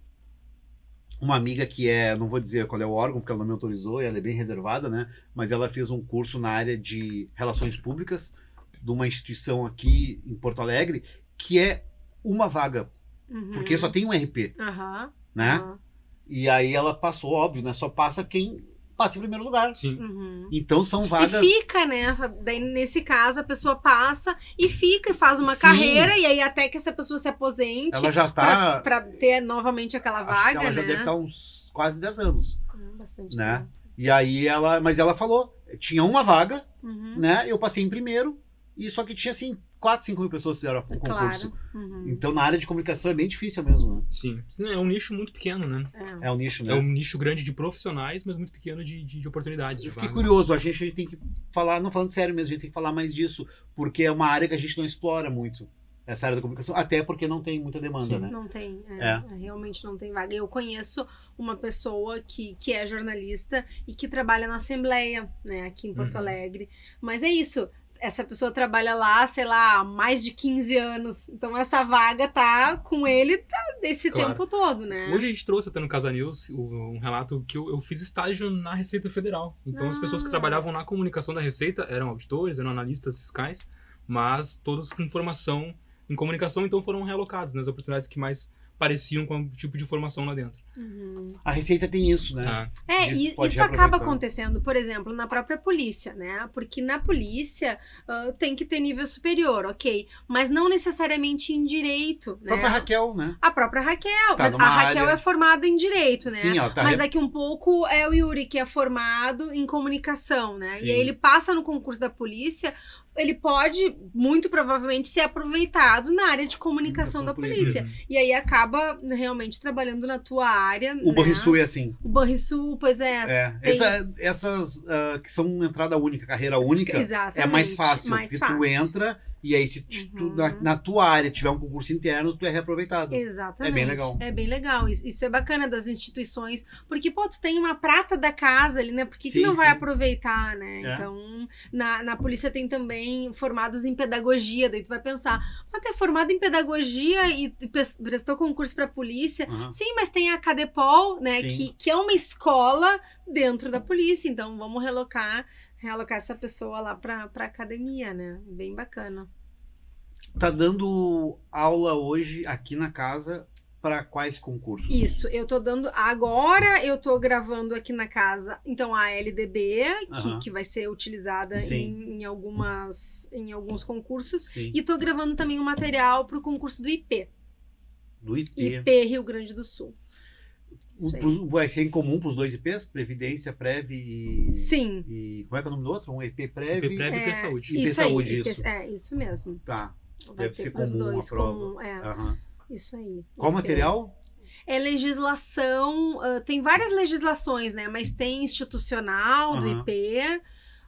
uma amiga que é, não vou dizer qual é o órgão, porque ela não me autorizou, e ela é bem reservada, né? Mas ela fez um curso na área de relações públicas de uma instituição aqui em Porto Alegre, que é uma vaga, Uhum. porque só tem um RP, Aham. né? aham. E aí ela passou, óbvio, né? Só passa quem passa em primeiro lugar. Sim. Uhum. Então são E vagas. fica, né? Daí, nesse caso, a pessoa passa e fica e faz uma Sim. carreira, e aí até que essa pessoa se aposente Ela já pra, tá. pra ter novamente aquela acho vaga, que ela já né? deve estar uns quase 10 anos. Hum, Bastante né? tempo. E aí ela. Mas ela falou: tinha uma vaga, Uhum. né? Eu passei em primeiro, e só que tinha assim, 4, 5 mil pessoas fizeram o concurso. Claro. Uhum. Então na área de comunicação é bem difícil mesmo, né? Sim. É um nicho muito pequeno, né? É. É um nicho, né? É um nicho grande de profissionais, mas muito pequeno de, de, de oportunidades. De Eu fiquei vaga. curioso, a gente, a gente tem que falar, não falando sério mesmo, a gente tem que falar mais disso, porque é uma área que a gente não explora muito. essa área da comunicação, até porque não tem muita demanda, Sim. né? Não tem, é, É. realmente não tem vaga. Eu conheço uma pessoa que, que é jornalista e que trabalha na Assembleia, né, aqui em Porto Uhum. Alegre. Mas é isso, essa pessoa trabalha lá, sei lá, há mais de 15 anos. Então essa vaga tá com ele tá, desse Claro. tempo todo, né? Hoje a gente trouxe até no Casa News um relato que eu, eu fiz estágio na Receita Federal. Então as pessoas que Ah. trabalhavam na comunicação da Receita eram auditores, eram analistas fiscais, mas todos com formação em comunicação, então foram realocados nas oportunidades que mais pareciam com o tipo de formação lá dentro. Uhum. A Receita tem isso, né? Ah, É, e isso acaba acontecendo, por exemplo, na própria polícia, né? Porque na polícia ah, tem que ter nível superior, ok? Mas não necessariamente em direito, A né? própria Raquel, né? A própria Raquel. Tá a Raquel área- é formada em direito, né? Sim, ó, tá Mas re- daqui um pouco é o Yuri, que é formado em comunicação, né? Sim. E aí ele passa no concurso da polícia, ele pode, muito provavelmente, ser aproveitado na área de comunicação Comunicação da polícia. polícia. E aí acaba realmente trabalhando na tua área. O né? Banrisul é assim. O Banrisul, pois é. É. Tem- Essa- essas ah, que são entrada única, carreira única, Exatamente. é mais fácil. Mais porque fácil. tu entra e aí se tu- Uhum. na, na tua área tiver um concurso interno, tu é reaproveitado. Exatamente. É bem legal. É bem legal. Isso, isso é bacana das instituições, porque, pô, tu tem uma prata da casa ali, né? Por que, que Sim, não vai sim. aproveitar, né? É. Então, na, na polícia tem também formados em pedagogia, daí tu vai pensar, mas tu é formado em pedagogia e, pres- prestou concurso pra polícia. Aham. Sim, mas tem a Cadepol, né? Sim. Que, que é uma escola dentro da polícia. Então, vamos relocar, realocar essa pessoa lá pra, pra academia, né? Bem bacana. Tá dando aula hoje aqui na casa para quais concursos? Isso, eu tô dando. Agora eu tô gravando aqui na casa, então a LDB, que, que vai ser utilizada em, em algumas, em alguns concursos. Sim. E tô gravando também o material pro concurso do IP, Do IP. IP Rio Grande do Sul. O- aí. vai ser em comum para os dois IPs? Previdência, Prev e. Sim. E como é que é o nome do outro? Um IP Prev? IP Prev e IP É, Saúde. IP Isso aí, Saúde, IP isso. É, isso mesmo. Tá. Vai Deve ter ser comum a dois, prova. comum, é, Aham. isso aí. Qual IP. material? É legislação, ah, tem várias legislações, né? Mas tem institucional do Aham. IP.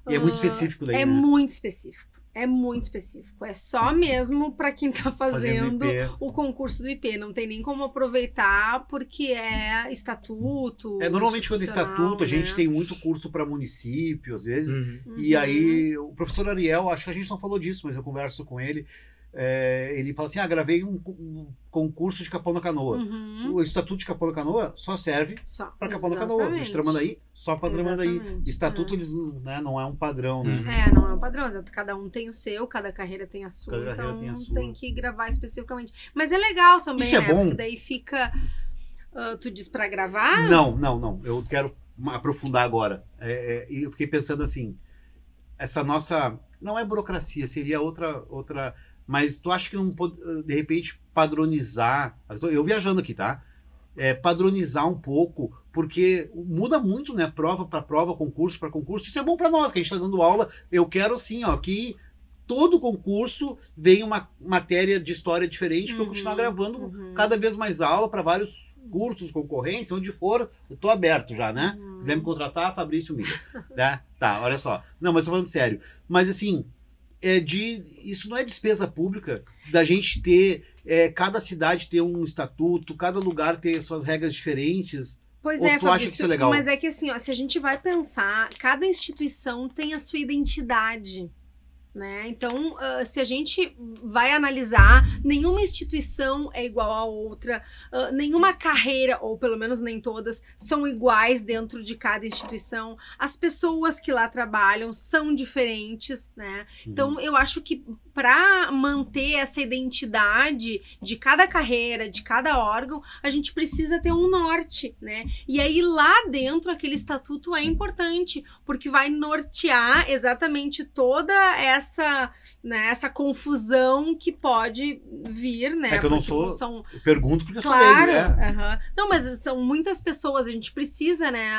E é muito específico daí, É né? muito específico. É muito específico. É só mesmo para quem tá fazendo, IP. o concurso do IP. Não tem nem como aproveitar porque é estatuto. É, normalmente quando é estatuto, a gente né? tem muito curso para município, às vezes. Uhum. E Uhum. aí, o professor Ariel, acho que a gente não falou disso, mas eu converso com ele. É, ele fala assim: ah, gravei um, um concurso de Capão da Canoa. Uhum. O Estatuto de Capão da Canoa só serve para Capão da Canoa. O de Tramandaí, só para Tramandaí. Estatuto, eles, né, não é um padrão, né? Uhum. É, não é um padrão, exato. cada um tem o seu, cada carreira tem a sua, Cada carreira então tem a sua. que gravar especificamente. Mas é legal também, Isso é né? bom. Porque daí fica. ah, tu diz pra gravar? Não, não, não. Eu quero aprofundar agora. É, é, e eu fiquei pensando assim: essa nossa. Não é burocracia, seria outra. outra mas tu acha que não pode, de repente, padronizar. eu viajando aqui, tá? É, padronizar um pouco, porque muda muito, né? Prova para prova, concurso para concurso. Isso é bom para nós, que a gente está dando aula. Eu quero, sim, ó, que todo concurso venha uma matéria de história diferente para eu continuar Uhum, gravando uhum. cada vez mais aula para vários cursos, concorrência, onde for, eu tô aberto já, né? Uhum. Quiser me contratar, Fabrício Miller, né? Tá, olha só. Não, mas tô falando sério. Mas assim, é de isso não é despesa pública da gente ter é, cada cidade ter um estatuto, cada lugar ter suas regras diferentes. Pois Ou é, tu acha que Fabrício, isso é legal? mas é que assim, ó, se a gente vai pensar, cada instituição tem a sua identidade. Né? Então, ah, se a gente vai analisar, nenhuma instituição é igual a outra, ah, nenhuma carreira, ou pelo menos nem todas, são iguais dentro de cada instituição. As pessoas que lá trabalham são diferentes, né? Então, eu acho que para manter essa identidade de cada carreira, de cada órgão, a gente precisa ter um norte, né? E aí lá dentro aquele estatuto é importante, porque vai nortear exatamente toda essa, né, essa confusão que pode vir, né? É que eu não Porque sou são eu pergunto porque eu sou Claro, leigo, né? não, mas são muitas pessoas, a gente precisa, né?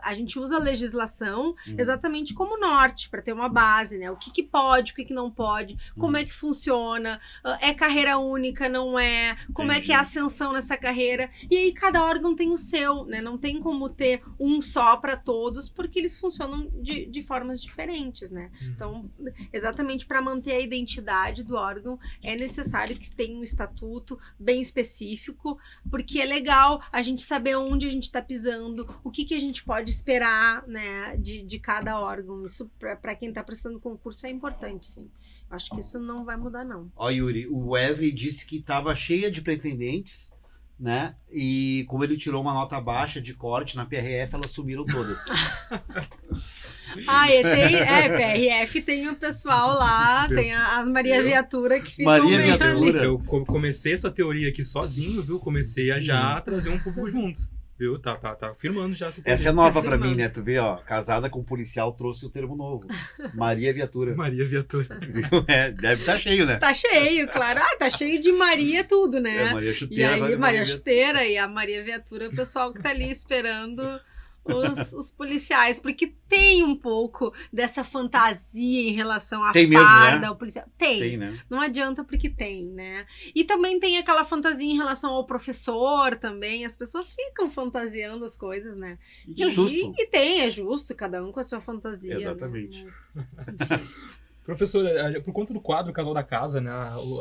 A gente usa a legislação Uhum. exatamente como norte, para ter uma base, né? O que, que pode, o que, que não pode. Como é que funciona, é carreira única, não é, como é que é a ascensão nessa carreira. E aí cada órgão tem o seu, né? Não tem como ter um só para todos, porque eles funcionam de, de formas diferentes, né? Uhum. Então, exatamente para manter a identidade do órgão, é necessário que tenha um estatuto bem específico, porque é legal a gente saber onde a gente está pisando, o que, que a gente pode esperar né, de, de cada órgão. Isso, para quem está prestando concurso, é importante, sim. Acho que isso não vai mudar, não. Ó, Yuri, o Wesley disse que estava cheia de pretendentes, né? E como ele tirou uma nota baixa de corte na PRF, elas sumiram todas. Ah, e tem, é, PRF tem o pessoal lá, tem a- as Maria Eu- Viatura que ficam Maria meio Viatura. ali. Eu co- comecei essa teoria aqui sozinho, viu? Comecei a já trazer um público junto. Viu? Tá, tá, tá firmando já essa. Essa é nova pra Afirmando. mim, né? Tu vê, ó, casada com policial trouxe o termo novo. Maria Viatura. Maria Viatura. Viu? É, deve estar cheio, né? Tá cheio, claro. Ah, tá cheio de Maria tudo, né? É, Maria E Chuteira. aí, agora Maria Viatura. Chuteira e a Maria Viatura, o pessoal que tá ali esperando os, os policiais, porque tem um pouco dessa fantasia em relação à Tem mesmo, farda, né? ao policial. Tem. Tem, né? Não adianta porque tem, né? E também tem aquela fantasia em relação ao professor também. As pessoas ficam fantasiando as coisas, né? E que é justo. E, e tem, é justo, cada um com a sua fantasia. né? Exatamente. Mas, Professora, eh, por conta do quadro Casal da Casa, né?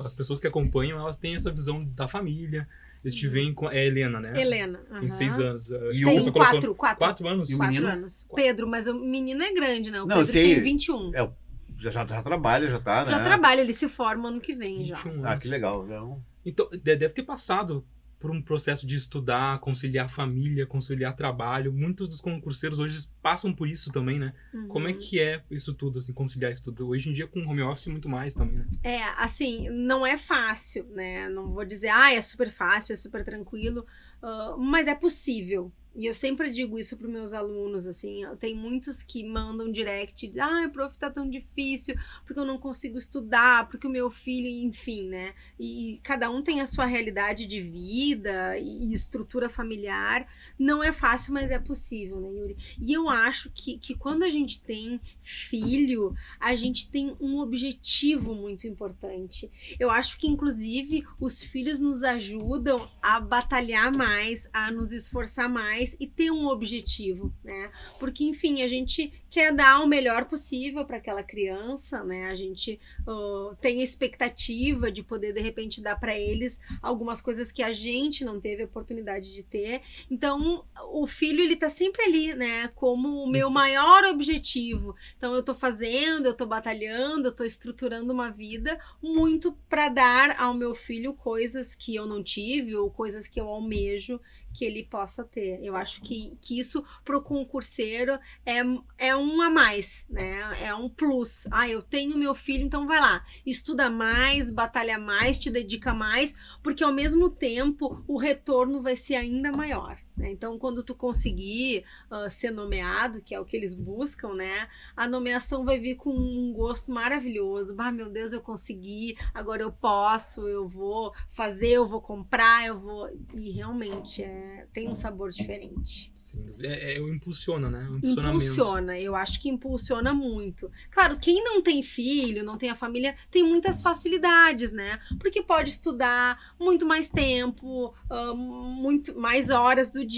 As pessoas que acompanham, elas têm essa visão da família. Eles te veem com. É a Helena, né? Helena. Tem aham. seis anos. E Tem colocou- quatro, quatro. Quatro anos? E o quatro menino? anos. Pedro, mas o menino é grande, né? O Não, eu Pedro sei. tem 21. Já, já, já trabalha, já tá, né? Já trabalha, ele se forma ano que vem já. 21 Ah, anos. que legal. É Então, de- deve ter passado por um processo de estudar, conciliar família, conciliar trabalho. Muitos dos concurseiros hoje passam por isso também, né? Como é Uhum. que é isso tudo, assim, conciliar isso tudo? Hoje em dia, com home office, muito mais também, né? É, assim, não é fácil, né? Não vou dizer, ah, é super fácil, é super tranquilo, ah, mas é possível. E eu sempre digo isso para meus alunos, assim, tem muitos que mandam direct, dizem, ah, prof, tá tão difícil, porque eu não consigo estudar, porque o meu filho, enfim, né? E cada um tem a sua realidade de vida e estrutura familiar. Não é fácil, mas é possível, né, Yuri? E eu acho que, que quando a gente tem filho, a gente tem um objetivo muito importante. Eu acho que, inclusive, os filhos nos ajudam a batalhar mais, a nos esforçar mais e ter um objetivo, né? Porque, enfim, a gente quer dar o melhor possível para aquela criança, né? A gente uh, tem a expectativa de poder, de repente, dar para eles algumas coisas que a gente não teve a oportunidade de ter. Então, o filho, ele tá sempre ali, né? Como o meu maior objetivo. Então, eu tô fazendo, eu tô batalhando, eu tô estruturando uma vida muito para dar ao meu filho coisas que eu não tive ou coisas que eu almejo que ele possa ter. Eu acho que, que isso pro concurseiro é, é um a mais, né? É um plus. Ah, eu tenho meu filho, então vai lá, estuda mais, batalha mais, te dedica mais, porque ao mesmo tempo o retorno vai ser ainda maior. Né? Então, quando tu conseguir uh, ser nomeado, que é o que eles buscam, né? A nomeação vai vir com um gosto maravilhoso. Ah, meu Deus, eu consegui, agora eu posso, eu vou fazer, eu vou comprar, eu vou. E realmente é, tem um sabor diferente. Dúvida. É, é o impulsiona, né? O impulsionamento. Impulsiona, eu acho que impulsiona muito. Claro, quem não tem filho, não tem a família, tem muitas facilidades, né? Porque pode estudar muito mais tempo, ah, muito mais horas do dia,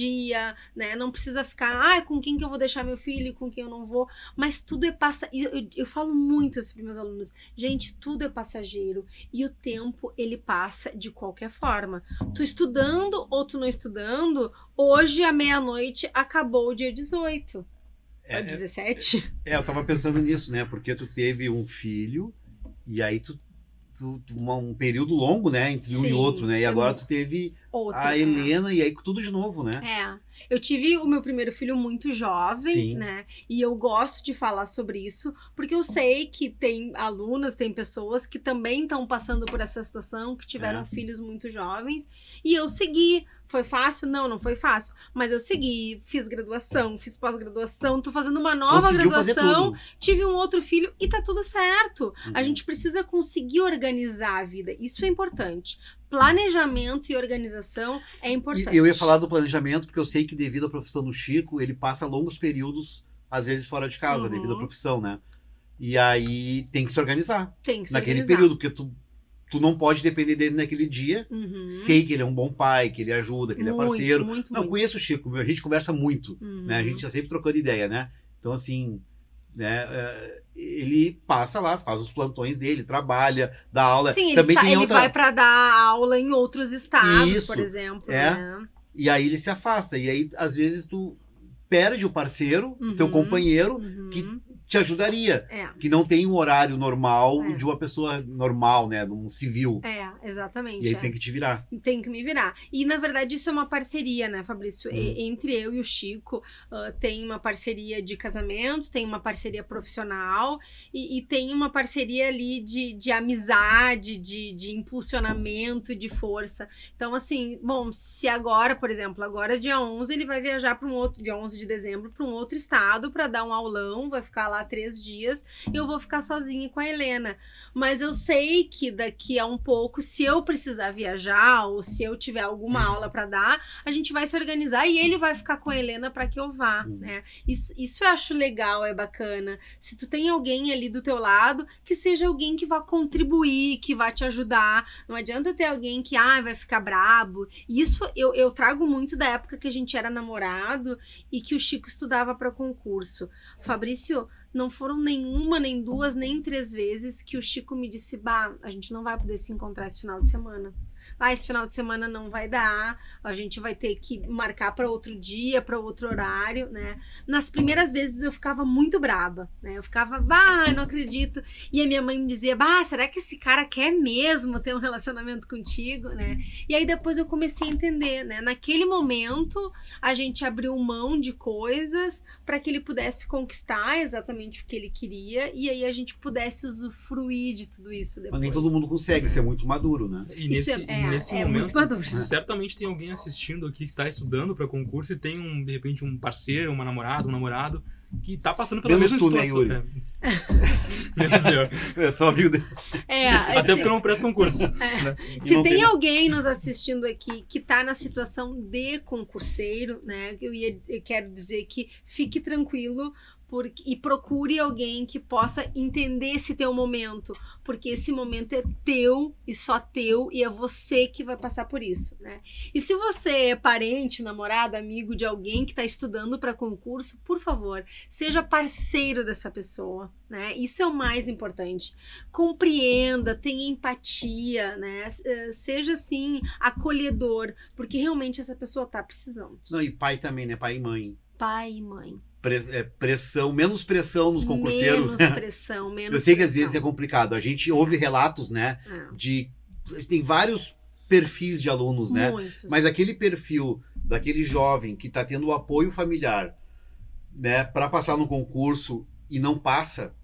né? Não precisa ficar, ai, com quem que eu vou deixar meu filho com quem eu não vou. Mas tudo é passa. Eu, eu, eu falo muito isso para meus alunos. Gente, tudo é passageiro e o tempo ele passa de qualquer forma. Tu estudando ou tu não estudando, hoje à meia-noite acabou o dia 18. É, É, 17? é, eu tava pensando nisso, né? Porque tu teve um filho e aí tu, tu, tu- um período longo, né? Entre um e outro, né? E é agora tu teve Outra. a Helena e aí tudo de novo, né? É. Eu tive o meu primeiro filho muito jovem, Sim. né? E eu gosto de falar sobre isso, porque eu sei que tem alunas, tem pessoas que também estão passando por essa situação, que tiveram É. filhos muito jovens. E eu segui. Foi fácil? Não, não foi fácil. Mas eu segui, fiz graduação, fiz pós-graduação, tô fazendo uma nova Conseguiu graduação, tive um outro filho e tá tudo certo. A Uhum. gente precisa conseguir organizar a vida. Isso é importante. Planejamento e organização é importante. E eu ia falar do planejamento, porque eu sei que devido à profissão do Chico, ele passa longos períodos, às vezes fora de casa, Uhum. devido à profissão, né? E aí tem que se organizar Tem que se naquele organizar. período, porque tu, tu não pode depender dele naquele dia. Uhum. Sei que ele é um bom pai, que ele ajuda, que ele é Muito, parceiro. Muito, Não, muito. conheço o Chico, a gente conversa muito, Uhum. né? A gente tá sempre trocando ideia, né? Então, assim, né? é, ele passa lá, faz os plantões dele, trabalha, dá aula. Sim, ele, Também sa- tem ele outra... vai pra dar aula em outros estados, Isso, por exemplo. é. né? E aí ele se afasta. E aí, às vezes, tu perde o parceiro, teu Uhum. companheiro, Uhum. que te ajudaria. É. Que não tem um horário normal É. de uma pessoa normal, né? De um civil. É, exatamente. E aí é. tem que te virar. Tem que me virar. E, na verdade, isso é uma parceria, né, Fabrício? Hum. E- Entre eu e o Chico, ah, tem uma parceria de casamento, tem uma parceria profissional e, e tem uma parceria ali de, de amizade, de, de impulsionamento, de força. Então, assim, bom, se agora, por exemplo, agora dia 11, ele vai viajar para um outro, dia 11 de dezembro, para um outro estado para dar um aulão, vai ficar lá três dias e eu vou ficar sozinha com a Helena. Mas eu sei que daqui a um pouco, se eu precisar viajar ou se eu tiver alguma Uhum. aula para dar, a gente vai se organizar e ele vai ficar com a Helena para que eu vá, Uhum. né? Isso, isso eu acho legal, é bacana. Se tu tem alguém ali do teu lado, que seja alguém que vá contribuir, que vá te ajudar. Não adianta ter alguém que ah, vai ficar brabo. Isso eu, eu trago muito da época que a gente era namorado e que o Chico estudava para concurso. Fabrício, não foram nenhuma, nem duas, nem três vezes que o Chico me disse: Bah, a gente não vai poder se encontrar esse final de semana. Ah, esse final de semana não vai dar, a gente vai ter que marcar para outro dia, para outro horário, né? Nas primeiras vezes eu ficava muito braba, né? Eu ficava, bah, eu não acredito. E a minha mãe me dizia, bah, será que esse cara quer mesmo ter um relacionamento contigo, né? E aí depois eu comecei a entender, né? Naquele momento a gente abriu mão de coisas para que ele pudesse conquistar exatamente o que ele queria e aí a gente pudesse usufruir de tudo isso depois. Mas nem todo mundo consegue ser muito maduro, né? E Isso nesse, é- é- nesse é momento, certamente tem alguém assistindo aqui que está estudando para concurso e tem, um, de repente, um parceiro, uma namorada, um namorado que tá passando pela Menos mesma tu, né, situação. Yuri? É. Menos eu. É só amigo dele. É, Até esse- porque eu não presto concurso. né? E Se tem tem- alguém nos assistindo aqui que tá na situação de concurseiro, né? Eu, ia, eu quero dizer que fique tranquilo porque, e procure alguém que possa entender esse teu momento, porque esse momento é teu e só teu e é você que vai passar por isso, né? E se você é parente, namorado, amigo de alguém que está estudando para concurso, por favor, seja parceiro dessa pessoa, né? Isso é o mais importante compreenda, tenha empatia, né? Eh, Seja assim acolhedor, porque realmente essa pessoa tá precisando. Não, e pai também, né? Pai e mãe. Pai e mãe. É, pressão, menos pressão nos concurseiros. Menos né? pressão, menos Eu sei que às pressão. vezes é complicado. A gente ouve relatos, né? É, De. Tem vários perfis de alunos, né? Muitos. Mas aquele perfil daquele jovem que está tendo o apoio familiar, né, para passar no concurso e não passa,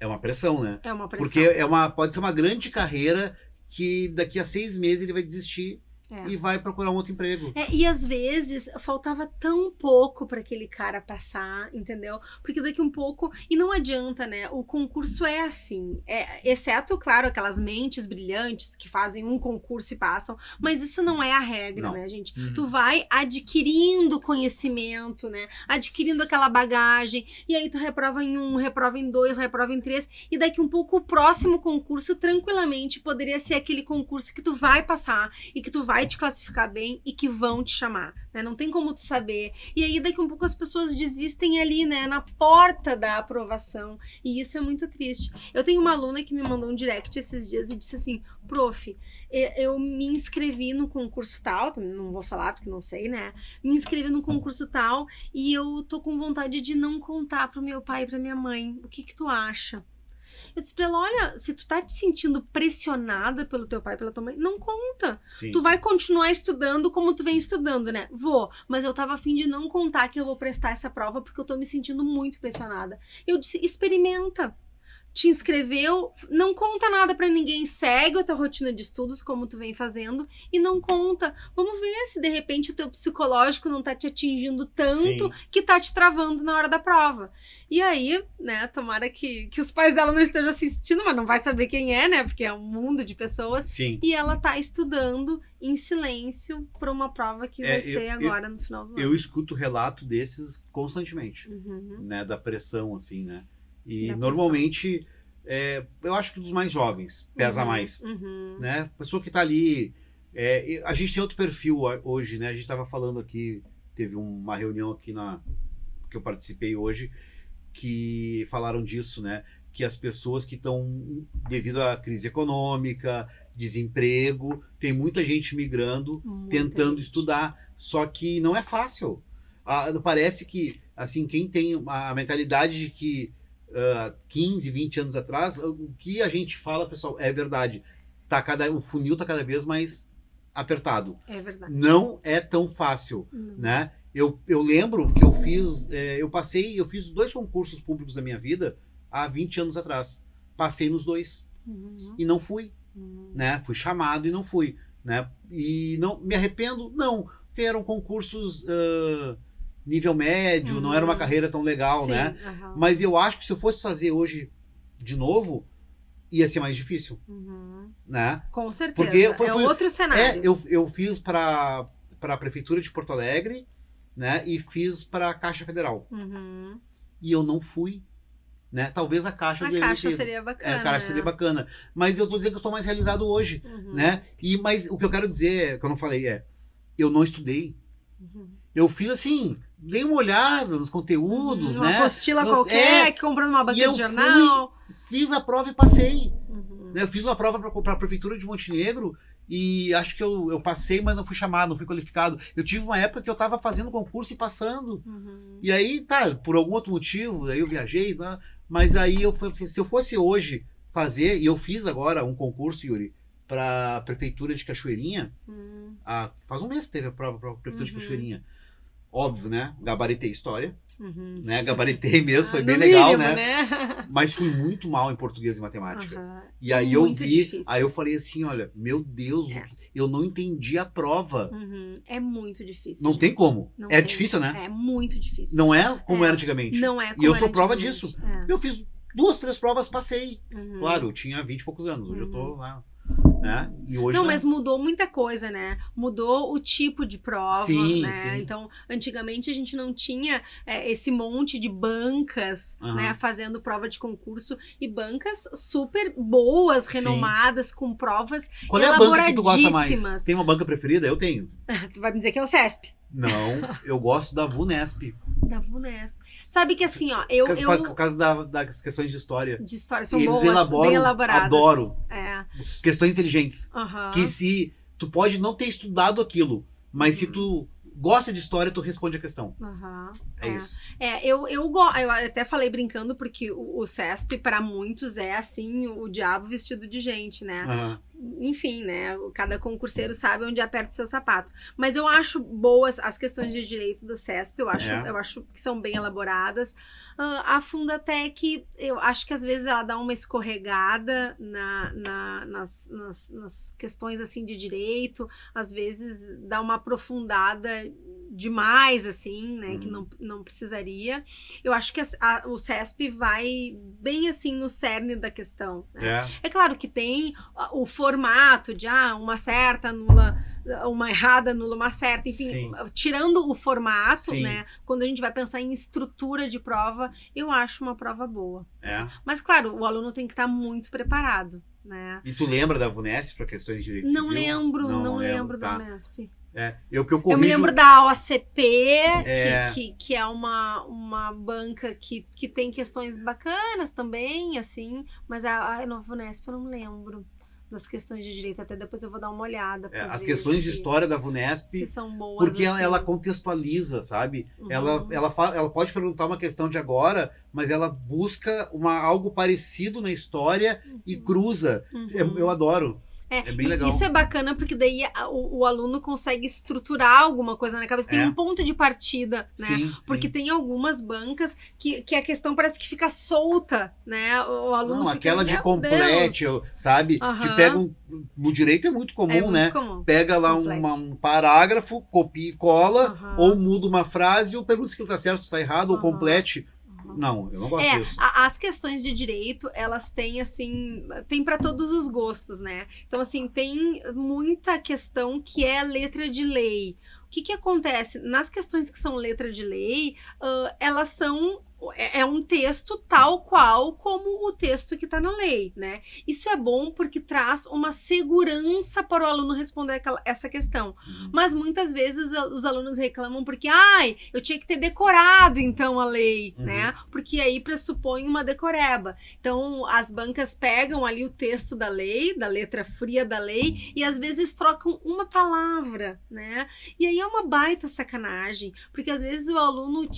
é uma pressão, né? é uma pressão. Porque é uma, pode ser uma grande carreira que daqui a seis meses ele vai desistir É. e vai procurar um outro emprego. É, e às vezes faltava tão pouco para aquele cara passar, entendeu? Porque daqui um pouco. E não adianta, né? O concurso é assim. É, exceto, claro, aquelas mentes brilhantes que fazem um concurso e passam. Mas isso não é a regra, Não. né, gente? Uhum. Tu vai adquirindo conhecimento, né? Adquirindo aquela bagagem. E aí tu reprova em um, reprova em dois, reprova em três. E daqui um pouco o próximo concurso, tranquilamente, poderia ser aquele concurso que tu vai passar e que tu vai te classificar bem e que vão te chamar, né? Não tem como tu saber. E aí daqui um pouco as pessoas desistem ali, né? Na porta da aprovação. E isso é muito triste. Eu tenho uma aluna que me mandou um direct esses dias e disse assim, prof, eu me inscrevi no concurso tal, não vou falar porque não sei, né? Me inscrevi no concurso tal e eu tô com vontade de não contar pro meu pai e pra minha mãe. O que que tu acha? Eu disse pra ela, olha, se tu tá te sentindo pressionada pelo teu pai pela tua mãe, não conta. Sim. Tu vai continuar estudando como tu vem estudando, né? Vou, mas eu tava afim de não contar que eu vou prestar essa prova porque eu tô me sentindo muito pressionada. Eu disse, experimenta. Te inscreveu, não conta nada pra ninguém, segue a tua rotina de estudos como tu vem fazendo e não conta. Vamos ver se de repente o teu psicológico não tá te atingindo tanto Sim. que tá te travando na hora da prova. E aí, né, tomara que, que os pais dela não estejam assistindo, mas não vai saber quem é, né, porque é um mundo de pessoas. Sim. E ela tá estudando em silêncio para uma prova que É, vai eu- ser eu- agora no final do Eu ano. escuto relato desses constantemente, Uhum. né? Da pressão, assim, né? E Da normalmente, é, eu acho que dos mais jovens pesa Uhum, mais, uhum. né? Pessoa que tá ali. é, a gente tem outro perfil hoje, né? A gente tava falando aqui, teve uma reunião aqui na que eu participei hoje, que falaram disso, né? Que as pessoas que estão, devido à crise econômica, desemprego, tem muita gente migrando Muita tentando gente. estudar, só que não é fácil. Ah, parece que, assim, quem tem a mentalidade de que ah, 15, 20 anos atrás, o que a gente fala, pessoal, é verdade. Tá cada, o funil tá cada vez mais apertado. É verdade. Não é tão fácil, Não. né? Eu, eu lembro que eu fiz, eh, eu passei, eu fiz dois concursos públicos da minha vida há 20 anos atrás. Passei nos dois Uhum, e não fui uhum. né? Fui chamado e não fui, né? E não me arrependo, não, porque eram concursos ah, nível médio, não era uma Uhum. carreira tão legal, Sim, né? aham. Mas eu acho que se eu fosse fazer hoje de novo, ia ser mais difícil, Uhum. né? Com certeza. Porque foi- é foi- outro cenário. É, eu, eu fiz para a prefeitura de Porto Alegre, né? E fiz para a Caixa Federal Uhum. e eu não fui, né? Talvez a Caixa A caixa ter- seria é, bacana. a Caixa seria bacana, mas eu tô dizendo que eu estou mais realizado hoje. Uhum. né? E mas o que eu quero dizer, que eu não falei é, eu não estudei. Uhum. Eu fiz assim, dei uma olhada nos conteúdos, uma né? apostila Nos- qualquer, é, comprando uma banca de jornal. Fiz a prova e passei. Uhum. né? Eu fiz uma prova para a prefeitura de Montenegro e acho que eu, eu passei, mas não fui chamado, não fui qualificado. Eu tive uma época que eu estava fazendo concurso e passando. Uhum. E aí, tá, por algum outro motivo, aí eu viajei, né? mas aí eu falei assim, se eu fosse hoje fazer, e eu fiz agora um concurso, Yuri, para a prefeitura de Cachoeirinha, Uhum. Ah, faz um mês que teve a prova para a prefeitura de Uhum. Cachoeirinha. Óbvio, né? Gabaritei história, Uhum. né? Gabaritei mesmo, foi Ah, bem no legal, mínimo, né? Mas fui muito mal em português e matemática. Aham. E aí eu Muito vi, difícil. aí eu falei assim, olha, meu Deus, É. eu não entendi a prova. Uhum. É muito difícil. Não gente. tem como. Não é tem. difícil, né? É muito difícil. Não é como É. era antigamente. Não é E eu como sou prova disso. É. Eu fiz duas, três provas, passei. Uhum. Claro, eu tinha 20 e poucos anos. Hoje eu tô Uhum. lá. Né? E hoje Não, né? mas mudou muita coisa, né? Mudou o tipo de prova, Sim, né? sim. Então, antigamente a gente não tinha é, esse monte de bancas, Aham. né? Fazendo prova de concurso e bancas super boas, Sim. renomadas, com provas. Qual é a banca que tu gosta mais? elaboradíssimas. Tem uma banca preferida? Eu tenho. Tu vai me dizer que é o CESP. Não, eu gosto da VUNESP. Da VUNESP. Sabe que assim, ó, eu. Por eu causa- por causa da- das questões de história. de história são Eles boas, elaboram, bem elaboradas. adoro. É. Questões inteligentes. Que se tu pode não ter estudado aquilo, mas se Uhum. tu gosta de história, tu responde a questão. Aham. É, isso. É, eu, eu, go- eu até falei brincando, porque o, o CESP, para muitos, é assim, o diabo vestido de gente, né? Aham. Enfim, né? Cada concurseiro sabe onde aperta o seu sapato. Mas eu acho boas as questões de direito do CESP, eu acho, É. eu acho que são bem elaboradas. Ah, a Fundatec, eu acho que às vezes ela dá uma escorregada na, na- nas, nas, nas questões assim de direito, às vezes dá uma aprofundada demais, assim, né? Que Uhum. não, não precisaria. Eu acho que as- a- o CESP vai bem assim no cerne da questão. Né? É. É claro que tem o formato de ah, uma certa anula, uma errada anula uma certa, enfim, Sim. tirando o formato, Sim. né? Quando a gente vai pensar em estrutura de prova, eu acho uma prova boa. É. Mas claro, o aluno tem que estar muito preparado, né? E tu lembra da VUNESP para questões de direito Não civil? lembro, não, lembro, lembro, da tá. Unesp. É. Eu que eu Eu corrijo... me lembro da OCP, É. que, que, que é uma, uma banca que, que tem questões bacanas também, assim, mas a, a Nova Unesp eu não lembro das questões de direito, até depois eu vou dar uma olhada. É, as questões de história da VUNESP, Se são boas. porque ela, assim. ela contextualiza, sabe? Uhum. Ela, ela, ela pode perguntar uma questão de agora, mas ela busca uma, algo parecido na história e cruza. Uhum. É- Eu adoro. É, É bem legal. Isso é bacana porque daí o, o aluno consegue estruturar alguma coisa na cabeça. Tem É. um ponto de partida, né? Sim. Porque sim. tem algumas bancas que, que a questão parece que fica solta, né? O, o aluno Não, fica, aquela de "Meu complete, Deus". sabe? Te pega um, no direito é muito comum, é muito né? comum. Pega lá uma- um parágrafo, copia e cola, Aham, ou muda uma frase, ou pergunta se aquilo tá certo, se tá errado, ou Aham. complete. Não, eu não gosto É, disso. a- as questões de direito, elas têm assim, tem para todos os gostos, né? Então assim, tem muita questão que é letra de lei. O que que acontece? Nas questões que são letra de lei, ah, elas são é, é um texto tal qual como o texto que está na lei, né? Isso é bom porque traz uma segurança para o aluno responder aquela, essa questão. Uhum. Mas muitas vezes os, os alunos reclamam porque, ai, eu tinha que ter decorado então a lei, Uhum. né? Porque aí pressupõe uma decoreba. Então as bancas pegam ali o texto da lei, da letra fria da lei, e às vezes trocam uma palavra, né? E aí é uma baita sacanagem, porque às vezes o aluno,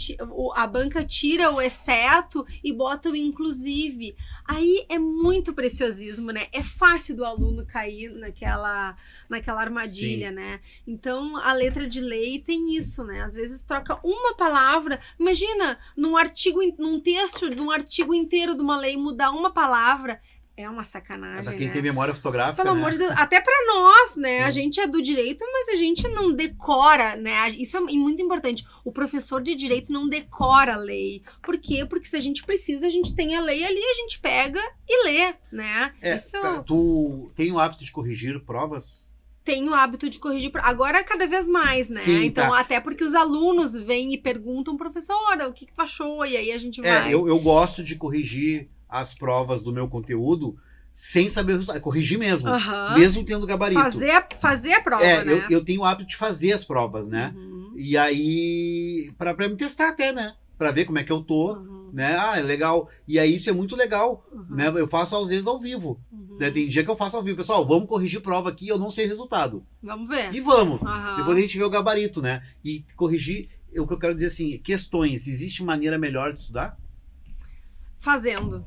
a banca tira o exceto e bota o inclusive. Aí é muito preciosismo, né? É fácil do aluno cair naquela, naquela armadilha, né? Então a letra de lei tem isso, né? Às vezes troca uma palavra. Imagina num artigo, num texto de um artigo inteiro de uma lei mudar uma palavra. É uma É sacanagem. pra quem né? tem memória fotográfica, Pelo né? amor de Deus, até pra nós, né? Sim. A gente é do direito, mas a gente não decora, né? Isso é muito importante. O professor de direito não decora a lei. Por quê? Porque se a gente precisa, a gente tem a lei ali, a gente pega e lê, né? É, Isso tá, tu tem o hábito de corrigir provas? tem o hábito de corrigir. Agora, cada vez mais, né? Sim, então, tá. até porque os alunos vêm e perguntam, professora, o que, que tu achou? E aí a gente É, vai. eu, eu gosto de corrigir as provas do meu conteúdo sem saber o resultado. Corrigir mesmo. Aham. Mesmo tendo gabarito. fazer, a- fazer a prova, é, né? eu, eu tenho o hábito de fazer as provas, né? Uhum, E aí, pra, pra me testar até, né? Pra ver como é que eu tô, uhum, né? Ah, é legal. E aí, isso é muito legal, uhum, né? Eu faço às vezes ao vivo. uhum. Né? Tem dia que eu faço ao vivo. Pessoal, vamos corrigir prova aqui, eu não sei o resultado. Vamos ver. E vamos. Depois a gente vê o gabarito, né? E corrigir, o que eu quero dizer assim, questões. Existe maneira melhor de estudar? Fazendo.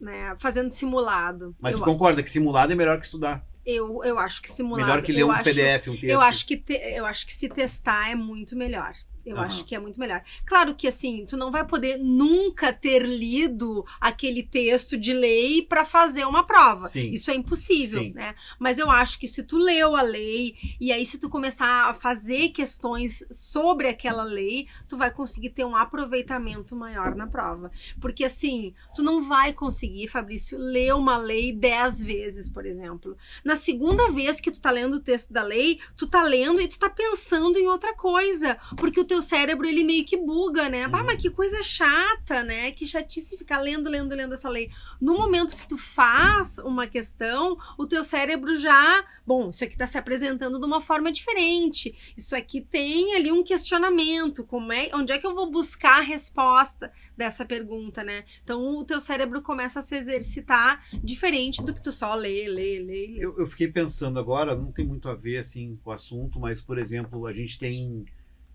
Né? Fazendo simulado. Mas eu, tu concorda que simulado é melhor que estudar? eu, eu acho que simulado. melhor que ler um acho, PDF, um texto. Eu acho, que te- eu acho que se testar é muito melhor. Eu Aham. acho que é muito melhor. Claro que assim, tu não vai poder nunca ter lido aquele texto de lei para fazer uma prova. Sim. Isso é impossível, Sim. né? Mas eu acho que se tu leu a lei e aí se tu começar a fazer questões sobre aquela lei, tu vai conseguir ter um aproveitamento maior na prova. Porque assim, tu não vai conseguir, Fabrício, ler uma lei dez vezes, por exemplo. Na segunda vez que tu tá lendo o texto da lei, tu tá lendo e tu tá pensando em outra coisa, porque o teu cérebro ele meio que buga, né? Bah, Uhum. mas que coisa chata, né? Que chatice ficar lendo, lendo, lendo essa lei. No momento que tu faz uma questão, o teu cérebro já, bom, isso aqui tá se apresentando de uma forma diferente. Isso aqui tem ali um questionamento, como é, onde é que eu vou buscar a resposta dessa pergunta, né? Então o teu cérebro começa a se exercitar diferente do que tu só lê, lê, lê, lê. Eu, eu fiquei pensando agora, não tem muito a ver assim com o assunto, mas, por exemplo, a gente tem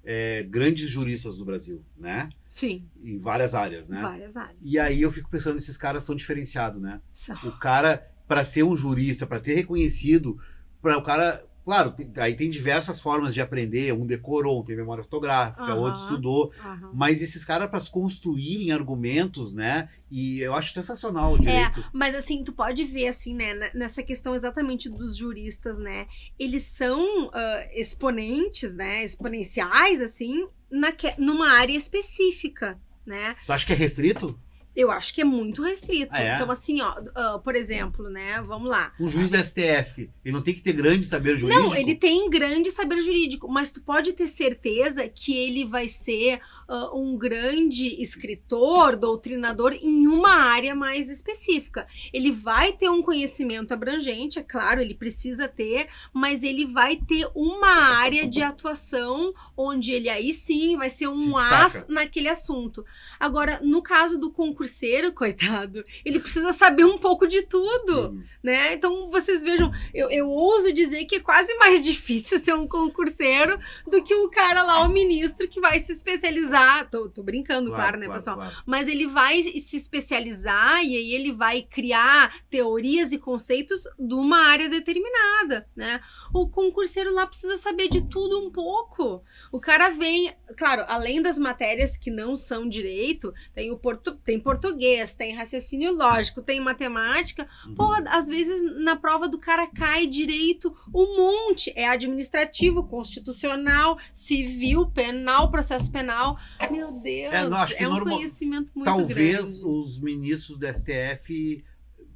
é, grandes juristas no Brasil, né? Sim, Em várias áreas, né? várias áreas. E aí eu fico pensando, esses caras são diferenciados, né? São. O cara, para ser um jurista, para ter reconhecido, para o cara. Claro, tem- aí tem diversas formas de aprender. Um decorou, um tem memória fotográfica, Aham. outro estudou. Aham. Mas esses caras, para construírem argumentos, né? E eu acho sensacional o direito. Mas assim, tu pode ver assim, né, nessa questão exatamente dos juristas, né? Eles são ah, exponentes, né, exponenciais assim, naque, numa área específica, né? Tu acha que é restrito? Eu acho que é muito restrito. Ah, é? Então assim, ó, ah, por exemplo, né, vamos lá. Um juiz do STF, ele não tem que ter grande saber jurídico? Não, ele tem grande saber jurídico, mas tu pode ter certeza que ele vai ser ah, um grande escritor, doutrinador em uma área mais específica. Ele vai ter um conhecimento abrangente, é claro, ele precisa ter, mas ele vai ter uma área de atuação onde ele aí sim vai ser Se um destaca. as naquele assunto. Agora, no caso do concurseiro, coitado, ele precisa saber um pouco de tudo Hum. né? Então vocês vejam, eu, eu ouso dizer que é quase mais difícil ser um concurseiro do que o cara lá, o ministro, que vai se especializar. Tô, tô brincando, claro, né, pessoal? claro. Mas ele vai se especializar e aí ele vai criar teorias e conceitos de uma área determinada, né? O concurseiro lá precisa saber de tudo um pouco. O cara vem, claro, além das matérias que não são direito, tem o portu, tem português, tem raciocínio lógico, tem matemática. Uhum. Pô, às vezes na prova do cara cai direito um monte. É administrativo, constitucional, civil, penal, processo penal. Meu Deus, É, não, que um normal- conhecimento muito Talvez grande. os ministros do STF,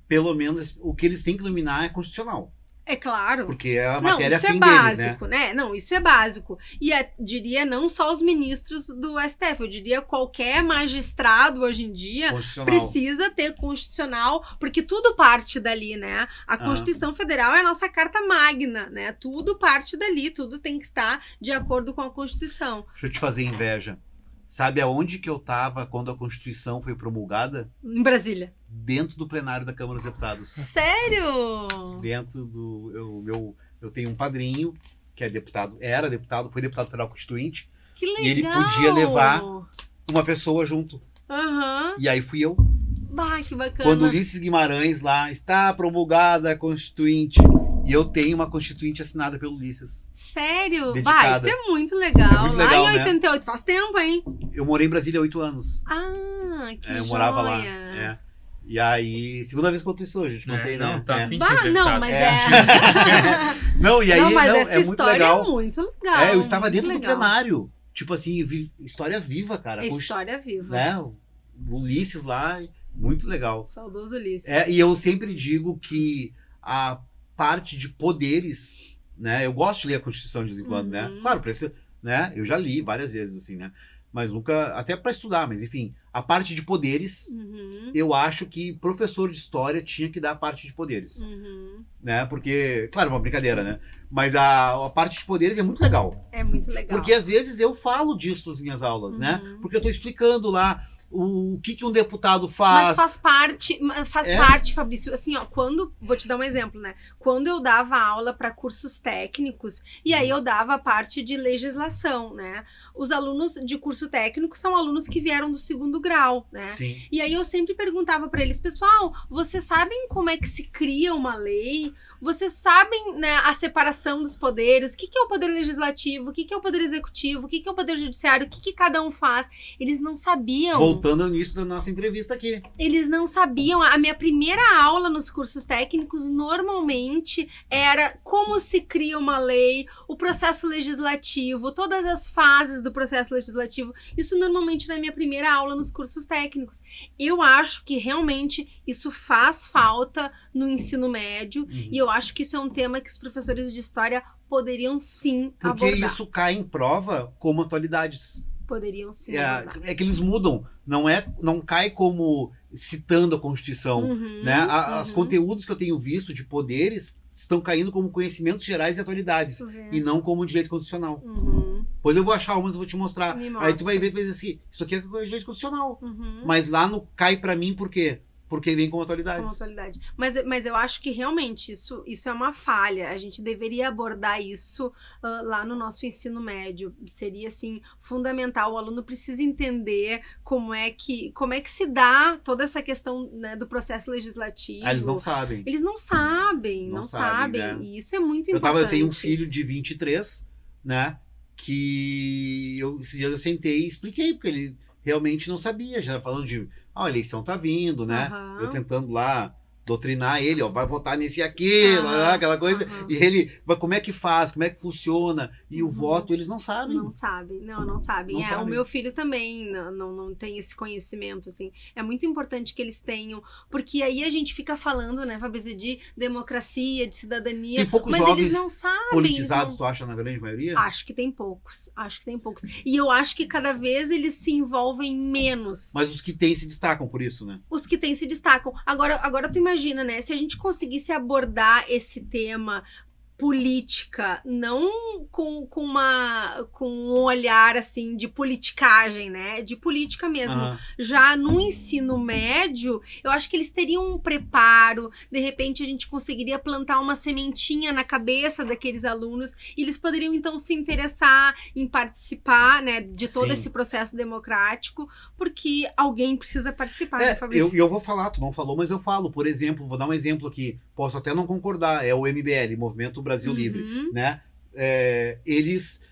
pelo menos, o que eles têm que dominar é constitucional. É claro. Porque é a Não, matéria isso é fim deles, né? básico, né? Não, isso é básico. E é- diria não só os ministros do STF, eu diria qualquer magistrado hoje em dia precisa ter constitucional, porque tudo parte dali, né? A Ah. Constituição Federal é a nossa carta magna, né? Tudo parte dali, tudo tem que estar de acordo com a Constituição. Deixa eu te fazer inveja. Sabe aonde que eu tava quando a Constituição foi promulgada? Em Brasília. Dentro do plenário da Câmara dos Deputados. Sério? Dentro do. Eu, meu, eu tenho um padrinho que é deputado, era deputado, foi deputado federal constituinte, Que legal! E ele podia levar- uma pessoa junto. Aham. E aí fui eu. Bah, que bacana. Quando Ulisses Guimarães lá está promulgada a Constituinte. E eu tenho uma Constituinte assinada pelo Ulisses. Sério? Dedicada. Bah, isso é muito legal. É muito Lá legal, em né? 88, faz tempo, hein? Eu morei em Brasília há oito anos. Ah, que É, eu morava lá. joia. é. E aí, segunda vez que eu tô isso hoje, a gente não É, tem, não, né? tá É. afim de Bah, não, mas É. é. Não, e aí, não, mas não, essa é muito história legal. é muito legal. É, eu estava dentro do legal. plenário. Tipo assim, vi- história viva, cara. É Com- História viva. né? O Ulisses lá, muito legal. Saudoso Ulisses. É, e eu sempre digo que a parte de poderes, né? Eu gosto de ler a Constituição de vez em quando, né? Uhum. Claro, precisa, né? Eu já li várias vezes, assim, né? Mas nunca, até para estudar, mas enfim, a parte de poderes, Uhum. eu acho que professor de história tinha que dar a parte de poderes, Uhum. né? Porque, claro, é uma brincadeira, né? Mas a, a parte de poderes é muito legal. É muito legal. Porque às vezes eu falo disso nas minhas aulas, né? Uhum. Porque eu tô explicando lá o, que, que um deputado Mas faz. faz parte, faz É. parte, Fabrício. Assim, ó, quando. Vou te dar um exemplo, né? Quando eu dava aula para cursos técnicos, e aí eu dava a parte de legislação, né? Os alunos de curso técnico são alunos que vieram do segundo grau, né? Sim. E aí eu sempre perguntava para eles, pessoal, vocês sabem como é que se cria uma lei? Vocês sabem né, a separação dos poderes? O que, que é o poder legislativo? O que, que é o poder executivo? O que, que é o poder judiciário? O que, que cada um faz? Eles não sabiam. Voltando início da nossa entrevista aqui. Eles não sabiam. A minha primeira aula nos cursos técnicos normalmente era como se cria uma lei, o processo legislativo, todas as fases do processo legislativo. Isso normalmente na minha primeira aula nos cursos técnicos. Eu acho que realmente isso faz falta no ensino médio e eu acho que isso é um tema que os professores de história poderiam sim Porque abordar. isso cai em prova como atualidades. Poderiam sim É, é que eles mudam. Não é, não cai como citando a Constituição. Uhum, né? A- Os uhum. conteúdos que eu tenho visto de poderes estão caindo como conhecimentos gerais e atualidades. Tu vê. E não como direito constitucional. Uhum, Pois eu vou achar umas e vou te mostrar. Aí tu vai ver tu vai dizer assim: isso aqui é direito constitucional. Uhum. Mas lá no cai pra mim por quê? Porque vem como atualidades. Como atualidade. Mas, mas eu acho que realmente isso, isso é uma falha. A gente deveria abordar isso ah, lá no nosso ensino médio. Seria assim fundamental. O aluno precisa entender como é que, como é que se dá toda essa questão né, do processo legislativo. Ah, eles não sabem. Eles não sabem, não, Não sabem. sabem, né? E isso é muito Eu, importante. tava, eu tenho um filho de 23, né? Que eu, esses dias eu sentei e expliquei, porque ele realmente não sabia, já falando de, a eleição tá vindo, né? Aham. Eu tentando lá doutrinar ele, ó, vai votar nesse aqui, Aham, lá, aquela coisa. E ele, mas como é que faz? Como é que funciona? E o Uhum. voto eles não sabem. Não sabem, não, não sabem. Não é, sabem. O meu filho também não, não, não tem esse conhecimento, assim. É muito importante que eles tenham, porque aí a gente fica falando, né, Fabrício, de democracia, de cidadania, Tem poucos mas jovens eles não sabem. politizados, eles tu acha, na grande maioria? não- Acho que tem poucos, acho que tem poucos. E eu acho que cada vez eles se envolvem menos. Mas os que têm se destacam por isso, né? Os que têm se destacam. Agora, agora tu imagina, né, se a gente conseguisse abordar esse tema política, não com, com, uma, com um olhar assim de politicagem, né? De política mesmo. Já no ensino médio, eu acho que eles teriam um preparo, de repente a gente conseguiria plantar uma sementinha na cabeça daqueles alunos e eles poderiam então se interessar em participar, né, de todo Sim. esse processo democrático, porque alguém precisa participar, né, É, Fabrício? eu, eu vou falar, tu não falou, mas eu falo. Por exemplo, vou dar um exemplo aqui. Posso até não concordar, é o MBL, Movimento Brasil Livre. Uhum. né? É, eles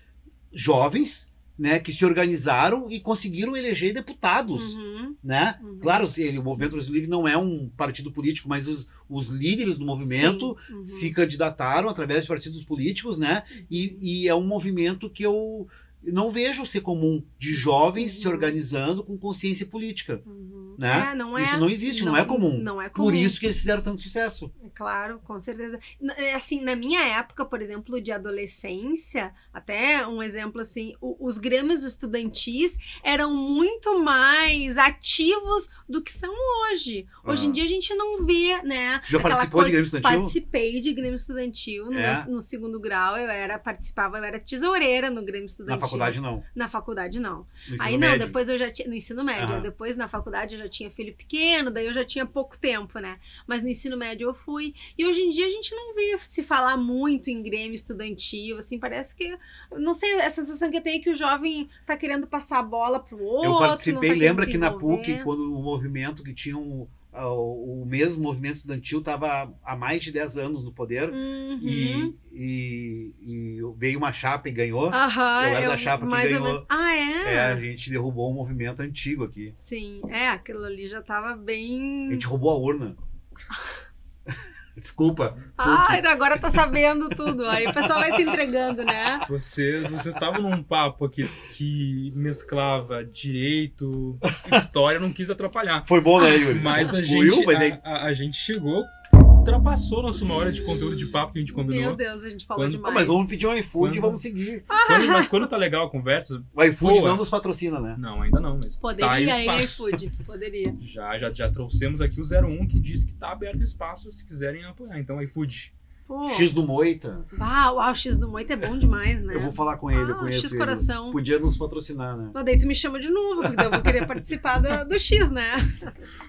jovens, né, que se organizaram e conseguiram eleger deputados, Uhum. né? Uhum. Claro, se ele- o Movimento Brasil Livre não é um partido político, mas os, os líderes do movimento uhum. se candidataram através de partidos políticos, né? E, e é um movimento que eu não vejo ser comum de jovens se Uhum. organizando com consciência política. Uhum. Né? É, não é, Isso não existe, não, é comum. Não é comum. Por isso que eles fizeram tanto sucesso. Claro, com certeza. É, Assim, na minha época, por exemplo, de adolescência, até um exemplo assim, os grêmios estudantis eram muito mais ativos do que são hoje. Hoje em Aham. dia a gente não vê, né? Já participou de coisa- Grêmio Estudantil? Participei de Grêmio Estudantil no, É? meu- no segundo grau, eu era participava, eu era tesoureira no Grêmio Estudantil. Na faculdade, não. Na faculdade não. Aí não, médio. depois eu já tinha. No ensino médio. Aham. Depois na faculdade eu já tinha filho pequeno, daí eu já tinha pouco tempo, né? Mas no ensino médio eu fui. E hoje em dia a gente não vê se falar muito em Grêmio estudantil, assim, parece que. Não sei, a sensação que eu tenho é que o jovem tá querendo passar a bola pro outro. Eu não participei, tá lembra que na PUC, quando o movimento que tinha um, o mesmo movimento estudantil estava há mais de 10 anos no poder Uhum. e, e, e veio uma chapa e ganhou. Aham, eu era da chapa que ganhou. Ah, é? É, a gente derrubou um movimento antigo aqui. Sim, é, aquilo ali já tava bem. A gente roubou a urna. Desculpa. Ai, agora tá sabendo tudo. Aí o pessoal vai se entregando, né? Vocês, vocês estavam num papo aqui que mesclava direito, história, não quis atrapalhar. Foi bom, né, Yuri? Mas a Foi, gente, mas aí- a, a- a gente chegou, ultrapassou nossa uma hora de conteúdo de papo que a gente Meu combinou. Deus, a gente falou Quando- Ah, demais. mas vamos pedir um iFood e vamos seguir. Quando- mas quando tá legal a conversa, O iFood Boa. não nos patrocina, né? não, ainda não, mas Poderia tá aí o iFood. Poderia. Já, já, já trouxemos aqui o 01 que diz que tá aberto o espaço se quiserem apoiar. Então, iFood. Pô. X do Moita. Uau, uau, o X do Moita é bom demais, né? Eu vou falar com ele, eu Ah, conheço X ele. coração. Podia nos patrocinar, né? Mas daí tu me chama de novo, porque eu vou querer participar do, do X, né?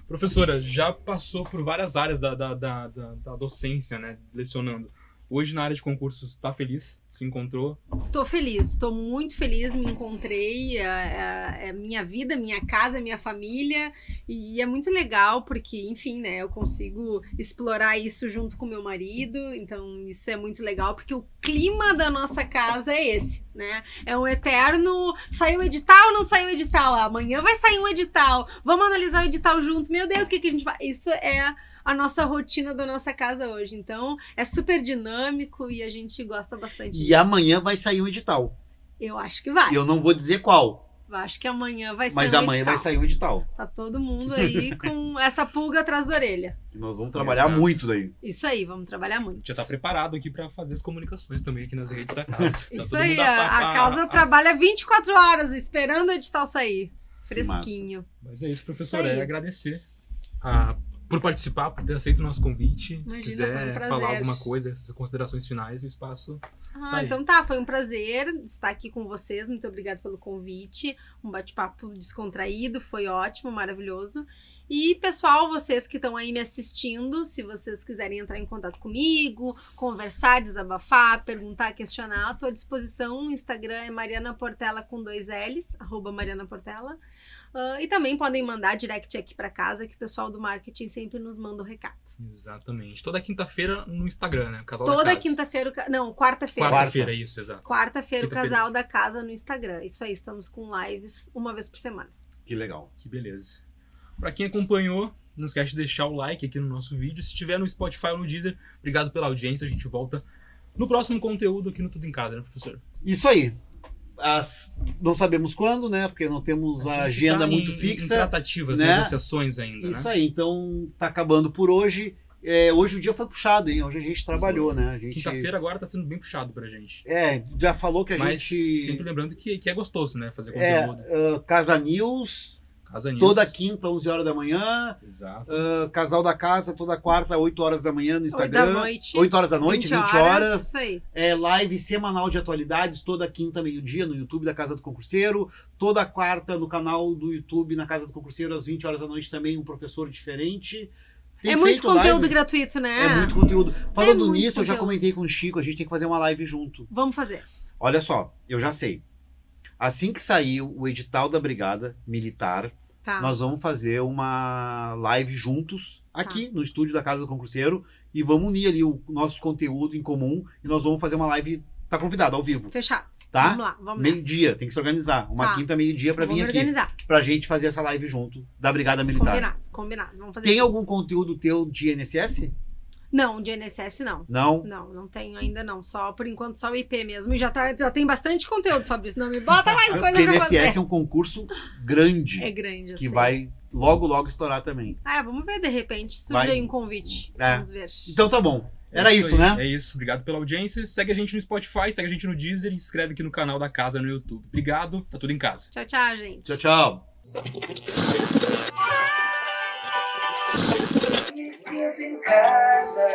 Professora, já passou por várias áreas da, da, da, da, da docência, né? Lecionando. Hoje, na área de concursos, tá feliz? Se encontrou? Tô feliz, tô muito feliz, me encontrei, é, é- é minha vida, minha casa, minha família, e é muito legal porque, enfim, né, eu consigo explorar isso junto com meu marido, então isso é muito legal porque o clima da nossa casa é esse, né? É um eterno, saiu edital, não saiu edital, amanhã vai sair um edital, vamos analisar o edital junto, meu Deus, o que, que a gente vai... Isso é a nossa rotina da nossa casa hoje, então é super dinâmico e a gente gosta bastante E disso. amanhã vai sair um edital. Eu acho que vai. Eu não vou dizer qual, acho que amanhã vai ser mas um amanhã edital. vai sair um edital. Tá todo mundo aí com essa pulga atrás da orelha. E nós vamos trabalhar Exato. muito daí. Isso aí, vamos trabalhar muito. Já tá preparado aqui pra fazer as comunicações também aqui nas redes da casa. Tá Isso todo aí, mundo a, a- a casa a- trabalha 24 horas esperando o edital sair. Fresquinho. Mas é isso, aí. É agradecer a- por participar, por ter aceito o nosso convite. Imagina, Se um quiser prazer. falar alguma coisa, essas considerações finais, o espaço. Ah, aí. então tá, foi um prazer estar aqui com vocês. Muito obrigada pelo convite. Um bate-papo descontraído, foi ótimo, maravilhoso. E, pessoal, vocês que estão aí me assistindo, se vocês quiserem entrar em contato comigo, conversar, desabafar, perguntar, questionar, estou à disposição. O Instagram é Mariana Portela com dois L's, arroba Mariana Portela. Ah, e também podem mandar direct aqui para casa, que o pessoal do marketing sempre nos manda o recado. Exatamente. Toda quinta-feira no Instagram, né? Casal da Toda quinta-feira, o não, quarta-feira. Quarta-feira, isso, exato. Quarta-feira, o casal da casa no Instagram. Isso aí, estamos com lives uma vez por semana. Que legal. Que beleza. Pra quem acompanhou, não esquece de deixar o like aqui no nosso vídeo. Se estiver no Spotify ou no Deezer, obrigado pela audiência. A gente volta no próximo conteúdo aqui no Tudo em Casa, né, professor? Isso aí. As- Não sabemos quando, né? Porque não temos a, gente agenda tá muito em- Em fixa. tratativas, né? negociações ainda, Isso né? aí, então tá acabando por hoje. É, hoje o dia foi puxado, hein? Hoje a gente trabalhou, né? A gente. Quinta-feira agora tá sendo bem puxado pra gente. É, já falou que a Mas gente. sempre lembrando que, que é gostoso, né? Fazer É, conteúdo. ah, Casa News, Toda quinta, 11 horas da manhã. Exato. ah, Casal da Casa, toda quarta, 8 horas da manhã no Oito da Instagram. noite. 8 horas da noite, 20, horas. Isso aí. É, live semanal de atualidades, toda quinta, meio-dia, no YouTube da Casa do Concurseiro. Toda quarta no canal do YouTube, na Casa do Concurseiro, às 20 horas da noite, também um professor diferente. Tem é muito conteúdo live- gratuito, né? É muito conteúdo. Falando muito nisso, eu já conteúdo. comentei com o Chico, a gente tem que fazer uma live junto. Vamos fazer. Olha só, eu já sei. Assim que saiu o edital da Brigada Militar, Tá. nós vamos fazer uma live juntos aqui no estúdio da Casa do Concurseiro e vamos unir ali o nosso conteúdo em comum e nós vamos fazer uma live. Tá convidado ao vivo, Fechado. tá? Vamos lá, vamos. Meio-dia, tem que se organizar. Uma Tá. quinta, meio-dia pra Vamos vir aqui. organizar. Pra gente fazer essa live junto da Brigada Militar. Combinado, combinado. Vamos fazer Tem isso. algum conteúdo teu de INSS? Não, de INSS não. Não? Não, não tenho ainda não. Só por enquanto só o IP mesmo. E já, tá, já tem bastante conteúdo, Fabrício. Não me bota mais coisa pra INSS fazer. é um concurso grande É grande, eu que sei. vai logo, logo estourar também. Ah, vamos ver, de repente surge Vai. aí um convite. É. Vamos ver. Então tá bom. Era É isso, aí. né? É isso. Obrigado pela audiência. Segue a gente no Spotify, segue a gente no Deezer e inscreve aqui no canal da casa no YouTube. Obrigado. Tá tudo em casa. Tchau, tchau, gente. Tchau, tchau. Me sinto em casa.